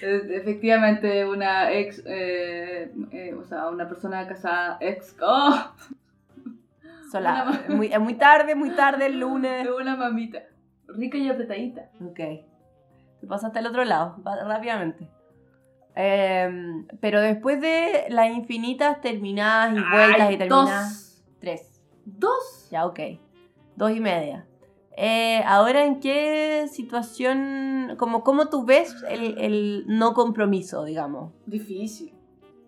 Speaker 2: Efectivamente una ex, eh, eh, o sea, una persona casada ex. ¡Oh!
Speaker 1: Sola. Muy, es muy tarde, muy tarde el lunes.
Speaker 2: De una mamita. Rica y apretadita.
Speaker 1: Ok. Te pasaste al otro lado, rápidamente. Em, pero después de las infinitas terminadas y vueltas
Speaker 2: Ay,
Speaker 1: y terminadas...
Speaker 2: Dos.
Speaker 1: Tres.
Speaker 2: Dos.
Speaker 1: Ya, ok. Dos y media. Eh, ahora, ¿en qué situación, como cómo tú ves el, el no compromiso, digamos?
Speaker 2: Difícil.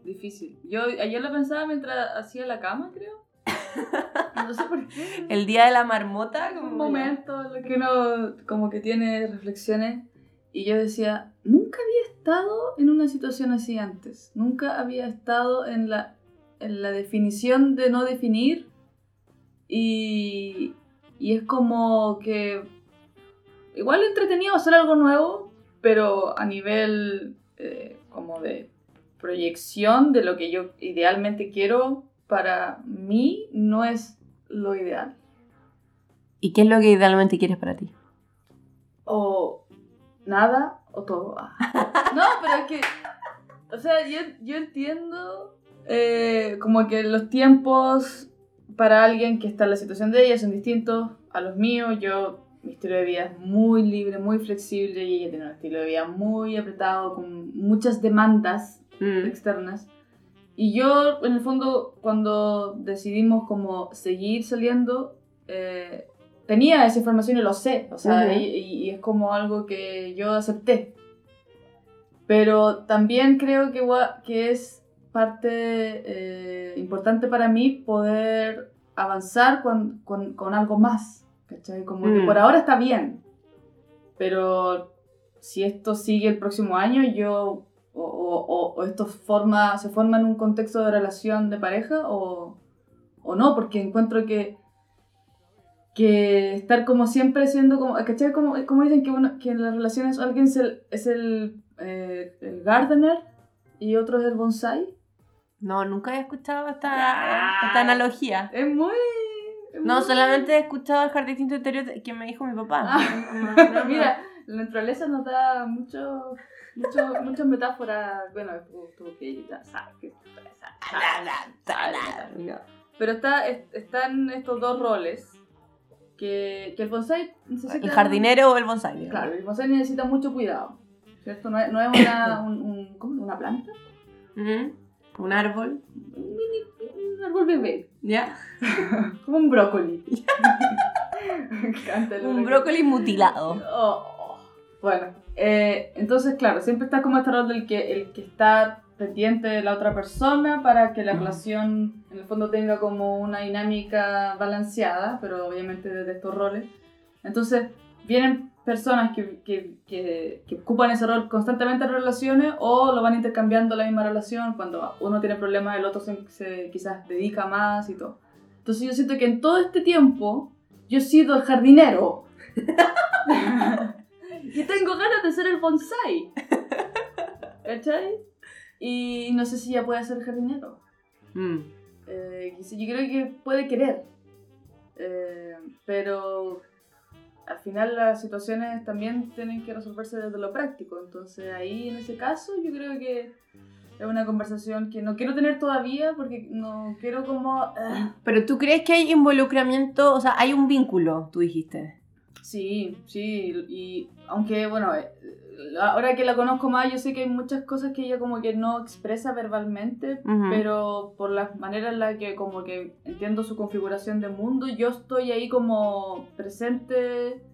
Speaker 2: difícil. Yo ayer lo pensaba mientras hacía la cama, creo. No sé por qué.
Speaker 1: El día de la marmota, como
Speaker 2: un momento en el que uno como que tiene reflexiones y yo decía, había estado en una situación así antes, nunca había estado en la, en la definición de no definir y, y es como que igual entretenido hacer algo nuevo, pero a nivel eh, como de proyección de lo que yo idealmente quiero para mí no es lo ideal.
Speaker 1: ¿Y qué es lo que idealmente quieres para ti?
Speaker 2: O nada o todo. no, pero es que, o sea, yo, yo entiendo eh, como que los tiempos para alguien que está en la situación de ella son distintos a los míos. Yo, mi estilo de vida es muy libre, muy flexible y ella tiene un estilo de vida muy apretado, con muchas demandas
Speaker 1: Mm.
Speaker 2: externas. Y yo, en el fondo, cuando decidimos como seguir saliendo, eh, tenía esa información y lo sé, o sea,
Speaker 1: Ujú.
Speaker 2: y, y es como algo que yo acepté. Pero también creo que, que es parte eh, importante para mí poder avanzar con, con, con algo más, ¿cachai? Como que
Speaker 1: Mm.
Speaker 2: por ahora está bien, pero si esto sigue el próximo año, yo o, o- o- o esto forma, se forma en un contexto de relación de pareja o, o no, porque encuentro que, que estar como siempre siendo como, ¿cachai? Como, como dicen que, uno, que en las relaciones alguien es el, es el, eh, el gardener y otro es el bonsai.
Speaker 1: No, nunca he escuchado esta,
Speaker 2: Ah.
Speaker 1: esta analogía.
Speaker 2: Es muy... es
Speaker 1: No,
Speaker 2: muy-
Speaker 1: solamente he escuchado el jardincito interior que me dijo mi papá.
Speaker 2: Ah.
Speaker 1: No, no,
Speaker 2: Mira, la naturaleza nos da mucho, mucho, muchas metáforas. Bueno, tú, tú que ya sabes que Pero está, es- están estos dos roles que, que el bonsai.
Speaker 1: ¿El jardinero o el bonsai? digamos?
Speaker 2: Claro, el bonsai necesita mucho cuidado. ¿Cierto? No es, no es una, un, un- ¿cómo? una planta.
Speaker 1: Un árbol.
Speaker 2: un mini un árbol bebé,
Speaker 1: ¿Ya?
Speaker 2: como un brócoli. Me encanta el
Speaker 1: Un brócoli mutilado.
Speaker 2: Oh, oh. Bueno, eh, entonces, claro, siempre está como este rol del que el que está pendiente de la otra persona para que la relación en el fondo tenga como una dinámica balanceada, pero obviamente desde estos roles. Entonces, vienen personas que, que, que, que ocupan ese rol constantemente en relaciones o lo van intercambiando la misma relación. Cuando uno tiene problemas, el otro se, se quizás dedica más y todo. Entonces, yo siento que en todo este tiempo yo he sido el jardinero. y tengo ganas de ser el bonsai. ¿Cachai? Y no sé si ya puede ser jardinero.
Speaker 1: Mm.
Speaker 2: Eh, yo creo que puede querer. Eh, pero al final las situaciones también tienen que resolverse desde lo práctico. Entonces ahí en ese caso yo creo que es una conversación que no quiero tener todavía porque no quiero como... ah,
Speaker 1: Pero tú crees que hay involucramiento, o sea, hay un vínculo, tú dijiste.
Speaker 2: Sí, sí, y aunque bueno, eh, ahora que la conozco más, yo sé que hay muchas cosas que ella como que no expresa verbalmente, pero por la manera en la que como que entiendo su configuración de mundo, yo estoy ahí como presente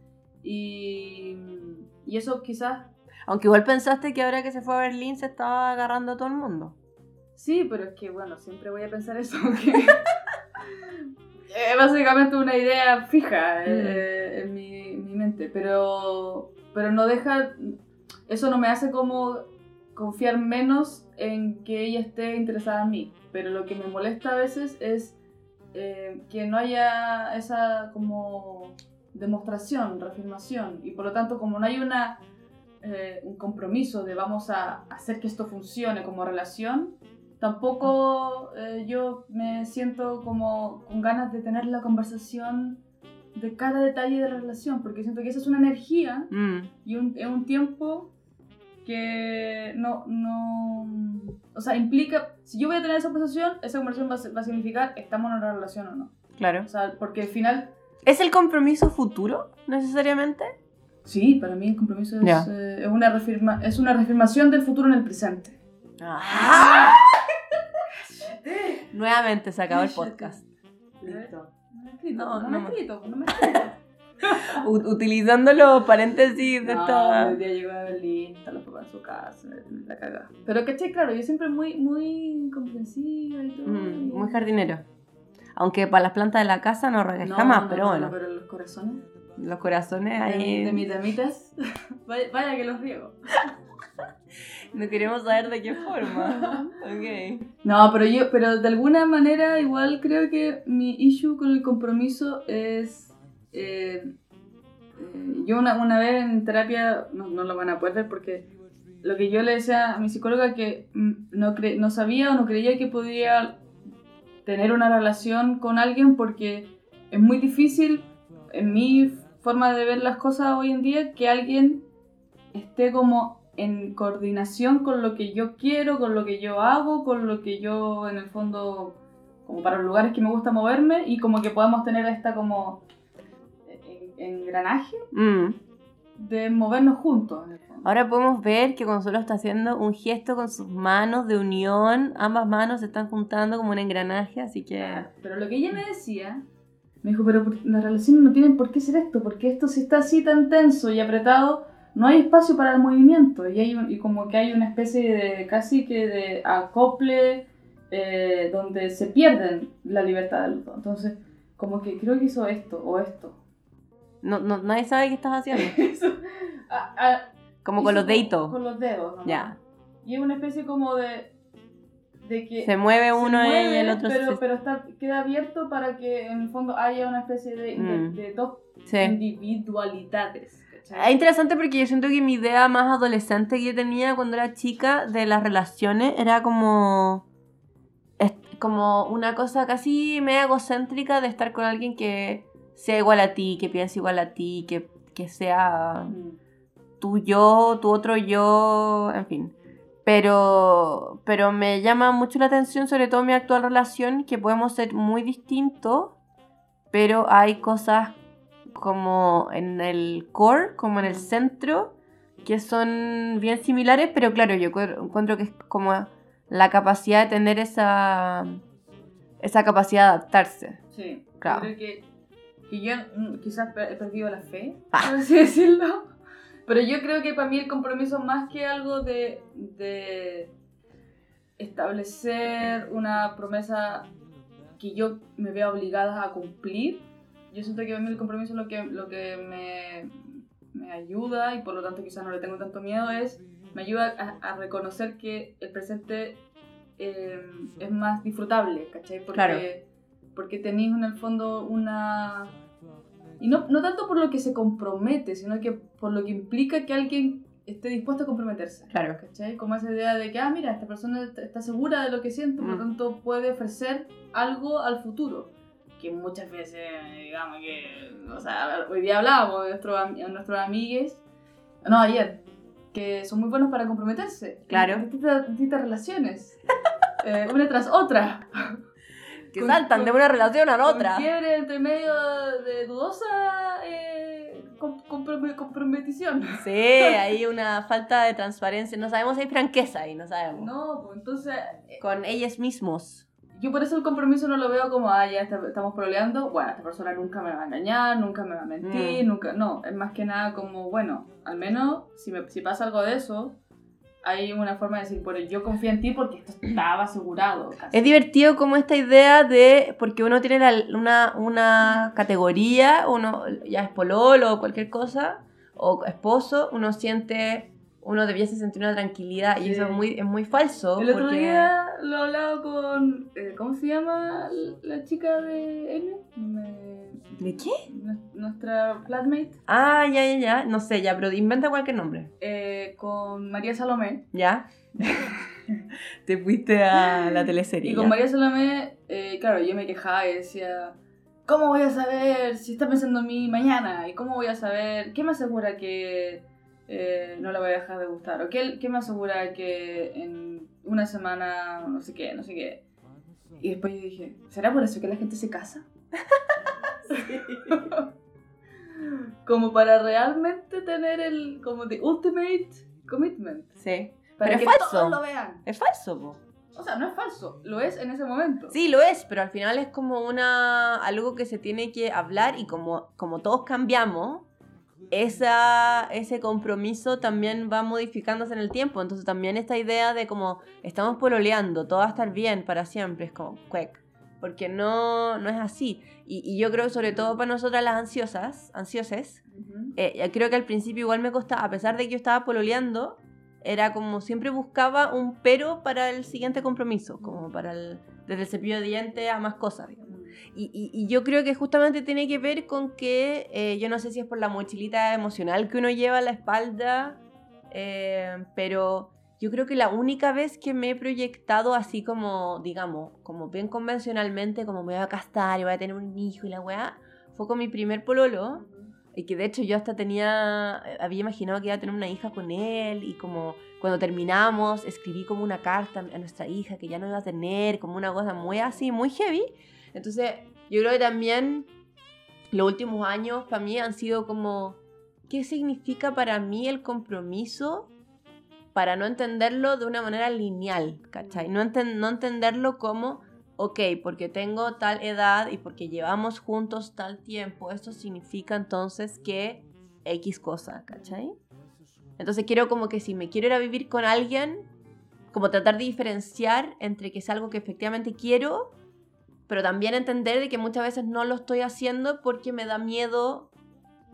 Speaker 2: y, y eso quizás,
Speaker 1: Aunque igual pensaste que ahora que se fue a Berlín se estaba agarrando a todo el mundo.
Speaker 2: sí, pero es que bueno, siempre voy a pensar eso, que es básicamente una idea fija eh, en mi pero, pero no deja, eso no me hace como confiar menos en que ella esté interesada en mí, pero lo que me molesta a veces es eh, que no haya esa como demostración, reafirmación, y por lo tanto como no hay una, eh, un compromiso de vamos a hacer que esto funcione como relación, tampoco eh, yo me siento como con ganas de tener la conversación de cada detalle de la relación, porque siento que esa es una energía
Speaker 1: Mm.
Speaker 2: y un, es un tiempo que no, no, o sea, implica, si yo voy a tener esa conversación, esa conversación va a, va a significar estamos en una relación o no.
Speaker 1: Claro.
Speaker 2: O sea, porque al final,
Speaker 1: ¿Es el compromiso futuro, necesariamente?
Speaker 2: sí, para mí el compromiso es, eh, es, una, reafirma, es una reafirmación del futuro en el presente.
Speaker 1: Ah. Nuevamente se acabó el podcast.
Speaker 2: Listo. No me he escrito,
Speaker 1: No,
Speaker 2: no, me he
Speaker 1: no.
Speaker 2: escrito, no me he escrito.
Speaker 1: Utilizando los paréntesis de
Speaker 2: No,
Speaker 1: esta...
Speaker 2: el día llegó a Berlín, está los papás en su casa, la cagada. Pero caché, claro, yo siempre muy, muy comprensiva y todo.
Speaker 1: Mm, muy jardinero. Aunque para las plantas de la casa no regué
Speaker 2: No,
Speaker 1: jamás,
Speaker 2: no,
Speaker 1: pero
Speaker 2: no,
Speaker 1: bueno.
Speaker 2: no, pero los corazones
Speaker 1: Los corazones
Speaker 2: de,
Speaker 1: ahí...
Speaker 2: de mis damitas, vaya, vaya que los riego.
Speaker 1: No queremos saber de qué forma. ok.
Speaker 2: No, pero yo, pero de alguna manera igual creo que mi issue con el compromiso es... eh, eh, yo una, una vez en terapia, no, no lo van a poder ver porque lo que yo le decía a mi psicóloga que mm, no, cre- no sabía o no creía que podía tener una relación con alguien porque es muy difícil en mi forma de ver las cosas hoy en día que alguien esté como en coordinación con lo que yo quiero, con lo que yo hago, con lo que yo en el fondo, como para los lugares que me gusta moverme y como que podamos tener esta como en- engranaje
Speaker 1: Mm.
Speaker 2: de movernos juntos. en el fondo.
Speaker 1: Ahora podemos ver que Consuelo está haciendo un gesto con sus manos de unión. Ambas manos se están juntando como un engranaje, así que...
Speaker 2: Pero lo que ella me decía, me dijo, pero las relaciones no tienen por qué ser esto, porque esto si está así tan tenso y apretado, no hay espacio para el movimiento y, hay un- y como que hay una especie de casi que de acople eh, donde se pierden la libertad de los dos. Entonces, como que creo que hizo esto o esto.
Speaker 1: No, no, nadie sabe qué estás haciendo.
Speaker 2: Eso,
Speaker 1: Como con los deditos.
Speaker 2: Con los dedos.
Speaker 1: Ya.
Speaker 2: Y es una especie como de... de que
Speaker 1: Se mueve
Speaker 2: se
Speaker 1: uno y
Speaker 2: mueve,
Speaker 1: el otro
Speaker 2: pero,
Speaker 1: se...
Speaker 2: pero está, queda abierto para que en el fondo haya una especie de, de-
Speaker 1: Mm.
Speaker 2: de dos
Speaker 1: Sí.
Speaker 2: individualidades.
Speaker 1: Es
Speaker 2: ¿cachai?
Speaker 1: interesante porque yo siento que mi idea más adolescente que yo tenía cuando era chica de las relaciones era como es como una cosa casi media egocéntrica de estar con alguien que sea igual a ti, que piense igual a ti, que, que sea
Speaker 2: Mm.
Speaker 1: tu yo, tu otro yo, en fin. Pero, pero me llama mucho la atención, sobre todo mi actual relación, que podemos ser muy distintos, pero hay cosas como en el core, como en el centro, que son bien similares, pero claro, yo encuentro- que es como la capacidad de tener esa, esa capacidad de adaptarse.
Speaker 2: Sí,
Speaker 1: Claro.
Speaker 2: Creo que, que yo mm, quizás he perdido la fe,
Speaker 1: Ah.
Speaker 2: por así decirlo. Pero yo creo que para mí el compromiso más que algo de, de establecer una promesa que yo me vea obligada a cumplir, yo siento que mí el compromiso lo que, lo que me, me ayuda y por lo tanto quizás no le tengo tanto miedo es, me ayuda a, a reconocer que el presente eh, es más disfrutable, ¿cachai? Porque,
Speaker 1: Claro.
Speaker 2: porque tenéis en el fondo una... Y no, no tanto por lo que se compromete, sino que por lo que implica que alguien esté dispuesto a comprometerse.
Speaker 1: Claro.
Speaker 2: ¿Cachai? Como esa idea de que, ah, mira, esta persona est- está segura de lo que siente, por lo
Speaker 1: Mm.
Speaker 2: tanto puede ofrecer algo al futuro. Que muchas veces, digamos que, o sea, hoy día hablábamos de nuestros nuestros amigues, no, ayer, que son muy buenos para comprometerse.
Speaker 1: Claro.
Speaker 2: Distintas, distintas relaciones, eh, una tras otra.
Speaker 1: Que
Speaker 2: Con-
Speaker 1: saltan de
Speaker 2: con-
Speaker 1: una relación a la otra.
Speaker 2: quiebre entre medio de dudosa eh, com- comprom- comprometición.
Speaker 1: Sí, hay una falta de transparencia. No sabemos si hay franqueza ahí, no sabemos.
Speaker 2: No, pues entonces
Speaker 1: Con ellos mismos.
Speaker 2: Yo por eso el compromiso no lo veo como, ah, ya está- estamos proleando, bueno, esta persona nunca me va a engañar, nunca me va a mentir,
Speaker 1: Mm.
Speaker 2: nunca, no, es más que nada como, bueno, al menos si, me, si pasa algo de eso, hay una forma de decir, bueno, yo confío en ti porque esto estaba asegurado. casi.
Speaker 1: Es divertido como esta idea de, porque uno tiene la- una, una categoría, uno ya es pololo o cualquier cosa, o esposo, uno siente, uno debiese sentir una tranquilidad y eso es muy, es muy falso.
Speaker 2: El otro
Speaker 1: porque-
Speaker 2: día lo hablaba con, eh, ¿cómo se llama la chica de? Me-
Speaker 1: ¿De qué?
Speaker 2: nu- nuestra flatmate,
Speaker 1: Ah, ya, ya, ya, no sé, ya, pero inventa cualquier nombre.
Speaker 2: eh, con María Salomé.
Speaker 1: ¿Ya? Te fuiste a la teleserie.
Speaker 2: Y con
Speaker 1: ya.
Speaker 2: María Salomé, eh, claro, yo me quejaba y decía, ¿cómo voy a saber si está pensando en mí mañana? ¿Y cómo voy a saber? ¿Qué me asegura que eh, no le voy a dejar de gustar? ¿O qué, qué me asegura que en una semana no sé qué, no sé qué? Y después yo dije, ¿será por eso que la gente se casa? como para realmente tener el, como the ultimate commitment.
Speaker 1: Sí.
Speaker 2: Para
Speaker 1: Pero
Speaker 2: que
Speaker 1: es falso.
Speaker 2: todos lo vean.
Speaker 1: Es falso, po.
Speaker 2: O sea, no es falso, lo es en ese momento.
Speaker 1: Sí, lo es, pero al final es como una algo que se tiene que hablar y como, como todos cambiamos, esa, ese compromiso también va modificándose en el tiempo. Entonces también esta idea de como estamos pololeando, todo va a estar bien para siempre, es como, cuec. Porque no, no es así. Y, y yo creo, sobre todo para nosotras las ansiosas, ansiosas,
Speaker 2: Ujú.
Speaker 1: eh, creo que al principio igual me costaba, a pesar de que yo estaba pololeando, era como siempre buscaba un pero para el siguiente compromiso, como para el, desde el cepillo de dientes a más cosas, digamos. Y, y- y yo creo que justamente tiene que ver con que, eh, yo no sé si es por la mochilita emocional que uno lleva a la espalda, eh, pero yo creo que la única vez que me he proyectado así como, digamos, como bien convencionalmente, como me voy a casar y voy a tener un hijo y la weá, fue con mi primer pololo. Y que de hecho yo hasta tenía, eh, había imaginado que iba a tener una hija con él y como cuando terminamos escribí como una carta a nuestra hija que ya no iba a tener, como una cosa muy así, muy heavy. Entonces yo creo que también los últimos años para mí han sido como, ¿qué significa para mí el compromiso? Para no entenderlo de una manera lineal, ¿cachai? No, enten- no entenderlo como, ok, porque tengo tal edad y porque llevamos juntos tal tiempo, esto significa entonces que X cosa, ¿cachai? Entonces quiero como que si me quiero ir a vivir con alguien, como tratar de diferenciar entre que es algo que efectivamente quiero, pero también entender de que muchas veces no lo estoy haciendo porque me da miedo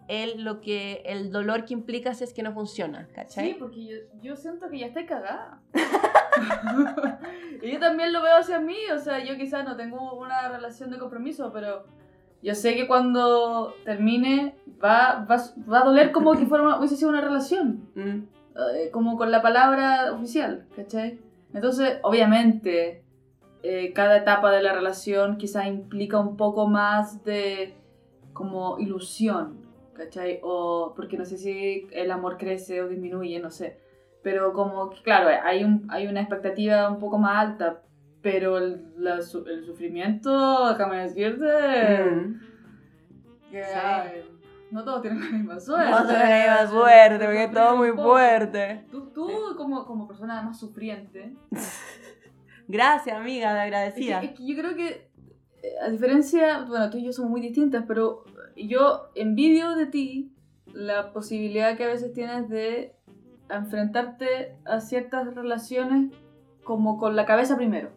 Speaker 1: el, lo que, el dolor que implica si es que no funciona, ¿cachai?
Speaker 2: Sí, porque yo, yo siento que ya estoy cagada. y yo también lo veo hacia mí, o sea, yo quizás no tengo una relación de compromiso, pero yo sé que cuando termine va, va, va a doler como que fuera hubiese sido una relación,
Speaker 1: Mm.
Speaker 2: eh, como con la palabra oficial, ¿cachai? Entonces, obviamente, eh, cada etapa de la relación quizás implica un poco más de como ilusión, ¿cachai? O porque no sé si el amor crece o disminuye, no sé. Pero como claro, hay, un, hay una expectativa un poco más alta, pero el, la el sufrimiento, déjame decirte,
Speaker 1: Mm.
Speaker 2: que
Speaker 1: Sí.
Speaker 2: ay, no todos tienen la misma suerte.
Speaker 1: No tenés más suerte, porque es todo muy fuerte.
Speaker 2: Tú, tú como, como persona además sufriente,
Speaker 1: Gracias, amiga,
Speaker 2: Es
Speaker 1: agradecida.
Speaker 2: que, es que yo creo que, eh, a diferencia, bueno, tú y yo somos muy distintas, pero yo envidio de ti la posibilidad que a veces tienes de enfrentarte a ciertas relaciones como con la cabeza primero.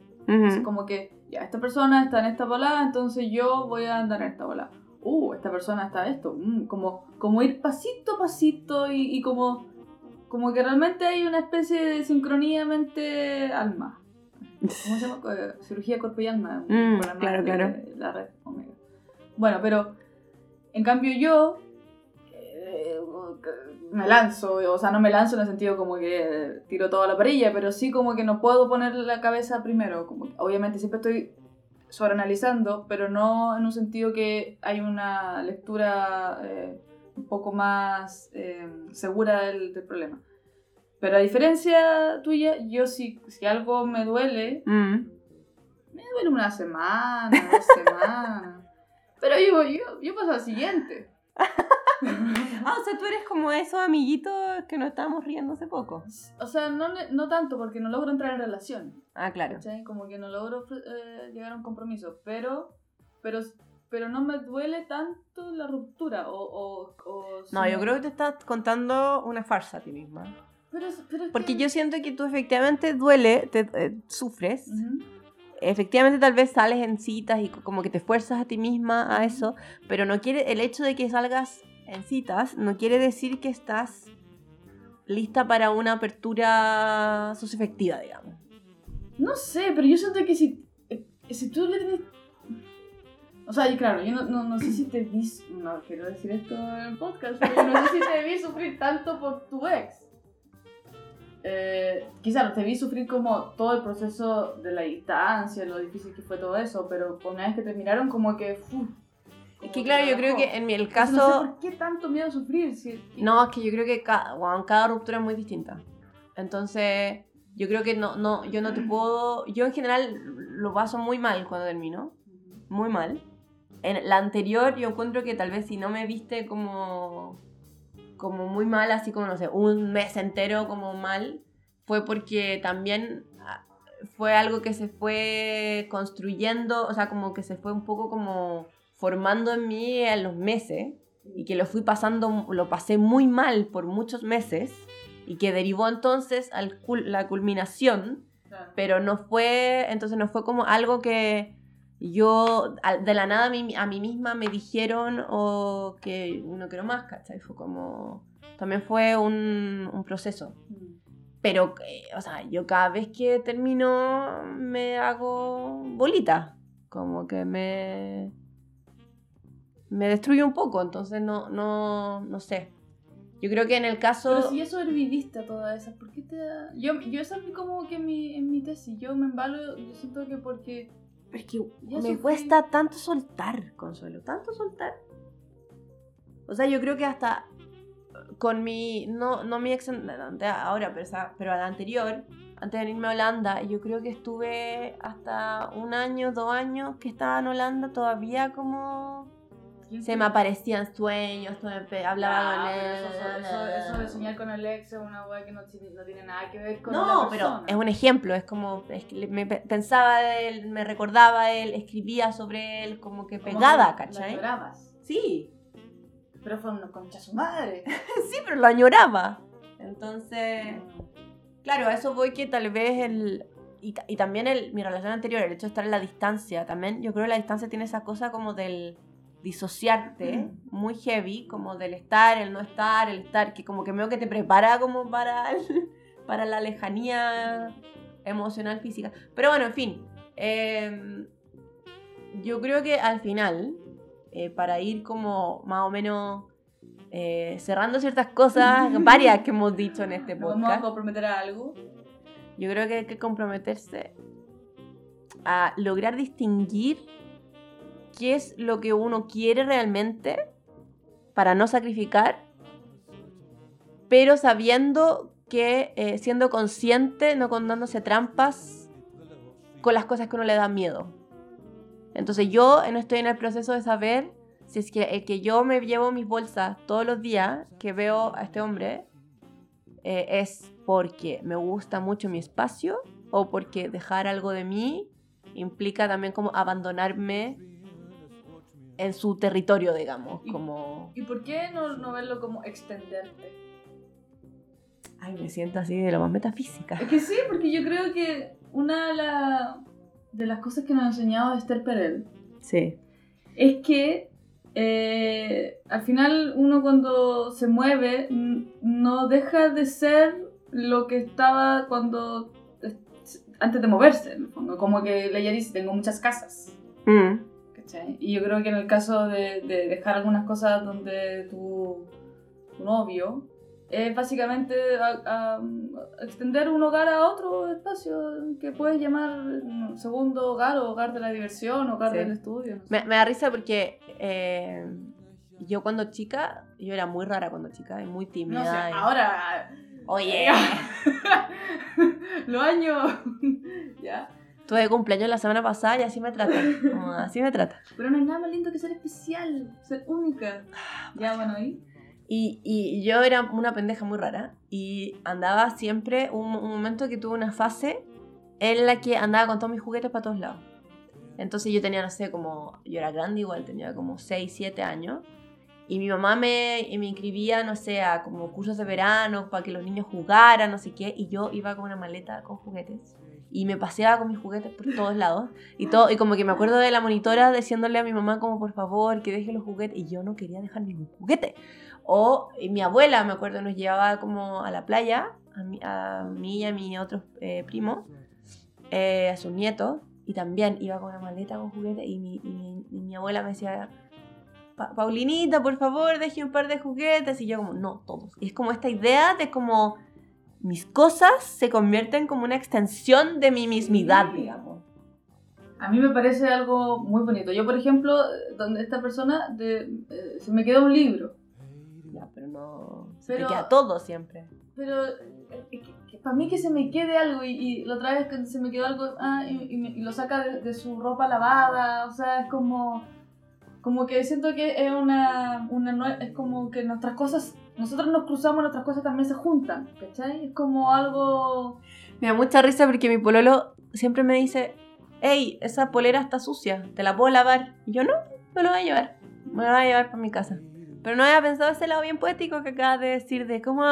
Speaker 2: Como que, ya, esta persona está en esta bola, entonces yo voy a andar en esta bola. Uh, esta persona está esto. mm, como, como ir pasito a pasito y, y como, como que realmente hay una especie de sincronía mente-alma. ¿Cómo se llama? Cirugía cuerpo y alma.
Speaker 1: Mm, claro,
Speaker 2: de
Speaker 1: claro.
Speaker 2: La red Omega. Bueno, pero en cambio yo eh, me lanzo, o sea, no me lanzo en el sentido como que tiro toda la parilla, pero sí como que no puedo poner la cabeza primero. Como que obviamente siempre estoy sobreanalizando, pero no en un sentido que hay una lectura eh, un poco más eh, segura del, del problema. Pero a diferencia tuya, yo si, si algo me duele,
Speaker 1: Mm.
Speaker 2: me duele una semana, dos semanas. Pero yo, yo, yo paso al siguiente.
Speaker 1: Ah, o sea, tú eres como esos amiguitos que nos estábamos riendo hace poco.
Speaker 2: O sea, no, no tanto porque no logro entrar en relación.
Speaker 1: Ah, claro.
Speaker 2: ¿cachai? Como que no logro eh, llegar a un compromiso. Pero, pero, pero no me duele tanto la ruptura. O, o, o
Speaker 1: No, yo creo que te estás contando una farsa a ti misma.
Speaker 2: Pero, pero
Speaker 1: Porque
Speaker 2: que-
Speaker 1: yo siento que tú efectivamente duele, te, eh, sufres.
Speaker 2: Ujú.
Speaker 1: Efectivamente tal vez sales en citas y co- como que te esfuerzas a ti misma a eso, pero no quiere el hecho de que salgas en citas no quiere decir que estás lista para una apertura socioafectiva, digamos.
Speaker 2: No sé, pero yo siento que si, eh, si tú le tienes... O sea, y claro, yo no, no, no sé si te vi... No quiero decir esto en el podcast, pero no sé si te vi sufrir tanto por tu ex. Eh, quizá no te vi sufrir como todo el proceso de la distancia, lo difícil que fue todo eso, pero una vez que terminaron como que... uf,
Speaker 1: Es que claro, yo creo que en mi el caso...
Speaker 2: No sé por qué tanto miedo a sufrir. Si,
Speaker 1: No, es que yo creo que cada, weón, cada ruptura es muy distinta. Entonces, yo creo que no, no, yo no te puedo... Yo en general lo paso muy mal cuando termino. Muy mal. En la anterior yo encuentro que tal vez si no me viste como... Como muy mal, así como, no sé, un mes entero como mal, fue porque también ah, fue algo que se fue construyendo, o sea, como que se fue un poco como formando en mí en los meses y que lo fui pasando, lo pasé muy mal por muchos meses y que derivó entonces a la culminación, pero no fue, entonces no fue como algo que yo de la nada a mí, misma me dijeron o que no quiero más, ¿cachai? Fue como, también fue un, proceso. Pero, eh, o sea, yo cada vez que termino me hago bolita, como que me me destruye un poco, entonces no, no, no sé. Yo creo que en el caso...
Speaker 2: Pero si ya sobreviviste a todas esas, ¿por qué te da...? Yo, yo eso es como que mi, en mi tesis, yo me embalo, yo siento que porque...
Speaker 1: Es que me cuesta tanto soltar, Consuelo, tanto soltar. O sea, yo creo que hasta con mi, no, no mi ex ahora, pero, pero la anterior, antes de irme a Holanda, yo creo que estuve hasta un año, dos años que estaba en Holanda todavía como se me aparecían sueños, hablaba con él.
Speaker 2: Eso, de soñar con el ex es una weá que no, tiene nada que ver con
Speaker 1: No, pero es un ejemplo, es como, me pensaba de él, me recordaba de él, escribía sobre él, como que pegada, ¿cachai?
Speaker 2: ¿Lo
Speaker 1: Sí.
Speaker 2: Pero fue una concha su madre.
Speaker 1: sí, pero lo añoraba. Entonces, claro, a eso voy que tal vez el... Y, y también el, mi relación anterior, el hecho de estar en la distancia, también yo creo que la distancia tiene esa cosa como del disociarte muy heavy, como del estar, el no estar, el estar, que como que veo que te prepara como para, para la lejanía emocional, física. Pero bueno, en fin, em, yo creo que al final, eh, para ir como más o menos eh, cerrando ciertas cosas, varias que hemos dicho en este podcast.
Speaker 2: ¿Vamos a comprometer a algo?
Speaker 1: Yo creo que hay que comprometerse a lograr distinguir qué es lo que uno quiere realmente para no sacrificar, pero sabiendo que eh, siendo consciente, no condándose trampas con las cosas que uno le da miedo. Entonces yo no estoy en el proceso de saber si es que el que yo me llevo mis bolsas todos los días que veo a este hombre eh, es porque me gusta mucho mi espacio o porque dejar algo de mí implica también como abandonarme en su territorio, digamos.
Speaker 2: ¿Y,
Speaker 1: como...
Speaker 2: ¿y por qué no, no verlo como extenderte?
Speaker 1: Ay, me siento así de lo más metafísica.
Speaker 2: Es que sí, porque yo creo que una de, la, de las cosas que nos ha enseñado Esther Perel
Speaker 1: sí.
Speaker 2: es que eh, al final uno cuando se mueve no deja de ser lo que estaba cuando antes de moverse, en el fondo. Como que ella dice, tengo muchas casas. Mm. Y yo creo que en el caso de, dejar algunas cosas donde tu, novio es básicamente extender un hogar a otro espacio que puedes llamar segundo hogar o hogar de la diversión, hogar del estudio.
Speaker 1: Me, da risa porque eh, yo cuando chica, yo era muy rara cuando chica y muy tímida.
Speaker 2: ahora...
Speaker 1: Oye,
Speaker 2: los años... ya.
Speaker 1: Tuve cumpleaños la semana pasada y así me trata. así me trata.
Speaker 2: Pero no hay nada más lindo que ser especial, ser única. ya, bueno, ¿y?
Speaker 1: Y, y yo era una pendeja muy rara y andaba siempre, un, momento que tuve una fase en la que andaba con todos mis juguetes para todos lados. Entonces yo tenía, no sé, como, yo era grande igual, tenía como 6, 7 años. Y mi mamá me, me inscribía, no sé, a como cursos de verano para que los niños jugaran, no sé qué. Y yo iba con una maleta con juguetes y me paseaba con mis juguetes por todos lados y todo y como que me acuerdo de la monitora diciéndole a mi mamá como por favor que deje los juguetes y yo no quería dejar ningún juguete o mi abuela me acuerdo nos llevaba como a la playa a mí, a mí y a mi otro eh, primo eh, a sus nietos y también iba con una maleta con juguetes y mi, y mi, abuela me decía Paulinita, por favor, deje un par de juguetes. Y yo como, no, todos. Y es como esta idea de como mis cosas se convierten como una extensión de mi mismidad, digamos.
Speaker 2: A mí me parece algo muy bonito. Yo, por ejemplo, donde esta persona de, eh, se me quedó un libro.
Speaker 1: Ya, pero no. Se pero, queda todo siempre.
Speaker 2: Pero eh, para mí que se me quede algo y, la otra vez que se me quedó algo ah, y, lo saca de, su ropa lavada, o sea, es como como que siento que es una, una es como que nuestras cosas nosotros nos cruzamos, nuestras cosas también se juntan, ¿cachai? Es como algo...
Speaker 1: Me da mucha risa porque mi pololo siempre me dice, hey, esa polera está sucia, ¿te la puedo lavar? Y yo no, me lo voy a llevar, me lo voy a llevar para mi casa. Pero no había pensado ese lado bien poético que acabas de decir, de cómo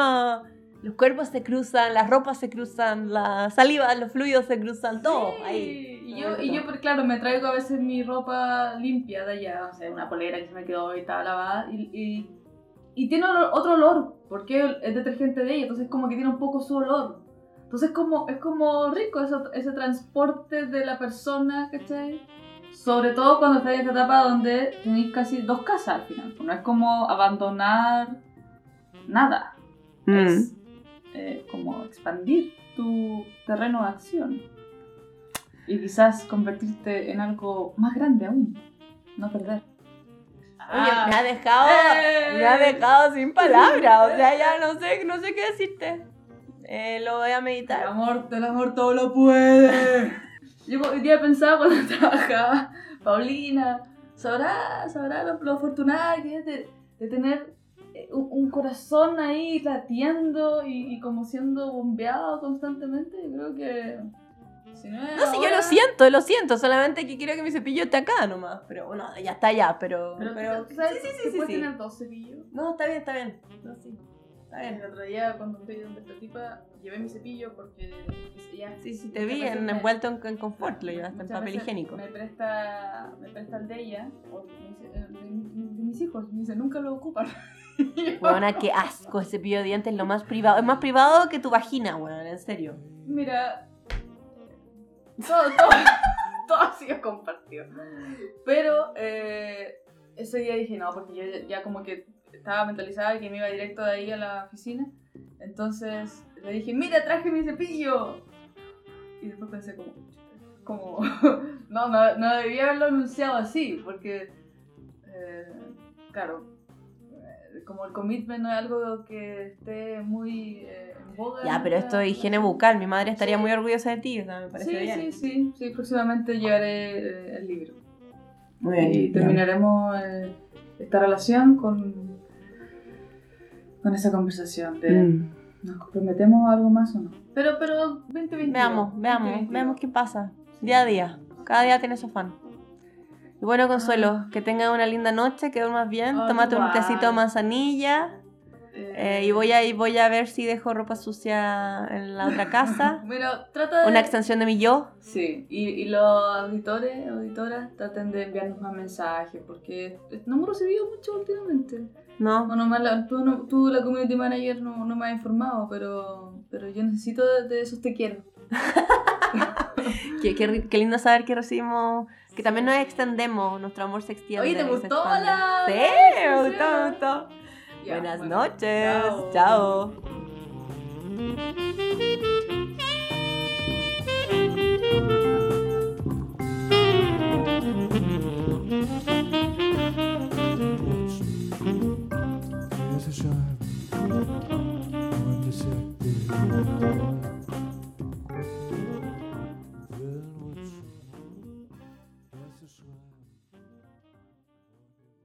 Speaker 1: los cuerpos se cruzan, las ropas se cruzan, la saliva, los fluidos se cruzan, todo
Speaker 2: Sí,
Speaker 1: ahí.
Speaker 2: Y yo, y yo, claro, me traigo a veces mi ropa limpia de allá, o sea, una polera que se me quedó y estaba lavada, y, y, y tiene olor- otro olor, porque es detergente de ella, entonces como que tiene un poco su olor. Entonces como, es como rico eso- ese transporte de la persona, ¿cachai? Sobre todo cuando estás en esta etapa donde tenéis casi dos casas al final, pues no es como abandonar nada,
Speaker 1: Mm.
Speaker 2: es eh, como expandir tu terreno de acción y quizás convertirte en algo más grande aún, no perder.
Speaker 1: Oye, me ha dejado,
Speaker 2: ¡Eh!
Speaker 1: me ha dejado sin palabras, o sea, ya no sé, no sé qué decirte. Eh, lo voy a
Speaker 2: El
Speaker 1: meditar.
Speaker 2: amor, el amor todo lo puede. Yo hoy día pensaba cuando trabajaba, Paulina, sabrá, sabrá lo, lo afortunada que es de, de tener eh, un, un corazón ahí latiendo y, y como siendo bombeado constantemente. Yo creo que. Si no,
Speaker 1: No, si yo lo siento, lo siento, solamente que quiero que mi cepillo esté acá nomás. Pero bueno, ya está allá, pero.
Speaker 2: Pero,
Speaker 1: pero
Speaker 2: ¿tú sabes
Speaker 1: sí, sí, sí, sí,
Speaker 2: tener dos cepillos?
Speaker 1: No, está bien, está bien. No, sí. Está bien.
Speaker 2: El otro día cuando fui donde esta tipa, llevé mi cepillo porque ella
Speaker 1: Sí, sí, te vi en, envuelto en, en confort, lo llevaste en papel higiénico.
Speaker 2: Me presta, me presta el de ella, o eh, de, mi- de mis hijos, me dice, nunca lo ocupan.
Speaker 1: Buena, qué asco, ese cepillo de dientes es lo más privado. Es más privado que tu vagina, weón, en serio.
Speaker 2: Mira, todo, todo, todo ha sido compartido. Pero eh, ese día dije, no, porque yo ya, como que estaba mentalizada que me iba directo de ahí a la oficina. Entonces le dije, mira, traje mi cepillo. Y después pensé como, como no, no, no debía haberlo anunciado así, porque, eh, claro, como el commitment no es algo que esté muy eh, en boga.
Speaker 1: Ya, pero esto es higiene bucal. Mi madre estaría
Speaker 2: Sí.
Speaker 1: muy orgullosa de ti, o sea, me parece
Speaker 2: Sí,
Speaker 1: bien.
Speaker 2: sí, sí, sí, próximamente llevaré eh, el libro.
Speaker 1: Muy
Speaker 2: Y terminaremos eh, esta relación con, con esa conversación de
Speaker 1: Mm.
Speaker 2: ¿nos comprometemos a algo más o no? Pero, pero 2021.
Speaker 1: Veamos, veamos,
Speaker 2: 2022.
Speaker 1: veamos qué pasa. Día a día. Cada día tiene su afán. Y bueno, Consuelo, que tengas una linda noche, que duermas bien.
Speaker 2: Ah,
Speaker 1: Tómate un tecito de manzanilla.
Speaker 2: Eh,
Speaker 1: eh, y voy a, y voy a ver si dejo ropa sucia en la otra casa.
Speaker 2: Bueno, trata de...
Speaker 1: Una extensión de mi yo.
Speaker 2: Sí, y, y los auditores, auditoras, traten de enviarnos más mensajes, porque no hemos recibido mucho últimamente.
Speaker 1: ¿No?
Speaker 2: Bueno, la- tú, no- tú, la community manager, no, no me has informado, pero, pero yo necesito de, de esos te quiero.
Speaker 1: Qué, qué qué lindo saber que recibimos. Que también nos extendemos, nuestro amor se extiende.
Speaker 2: Oye, ¿te gustó la.?
Speaker 1: Sí, me gustó, me gustó. Buenas noches. chao.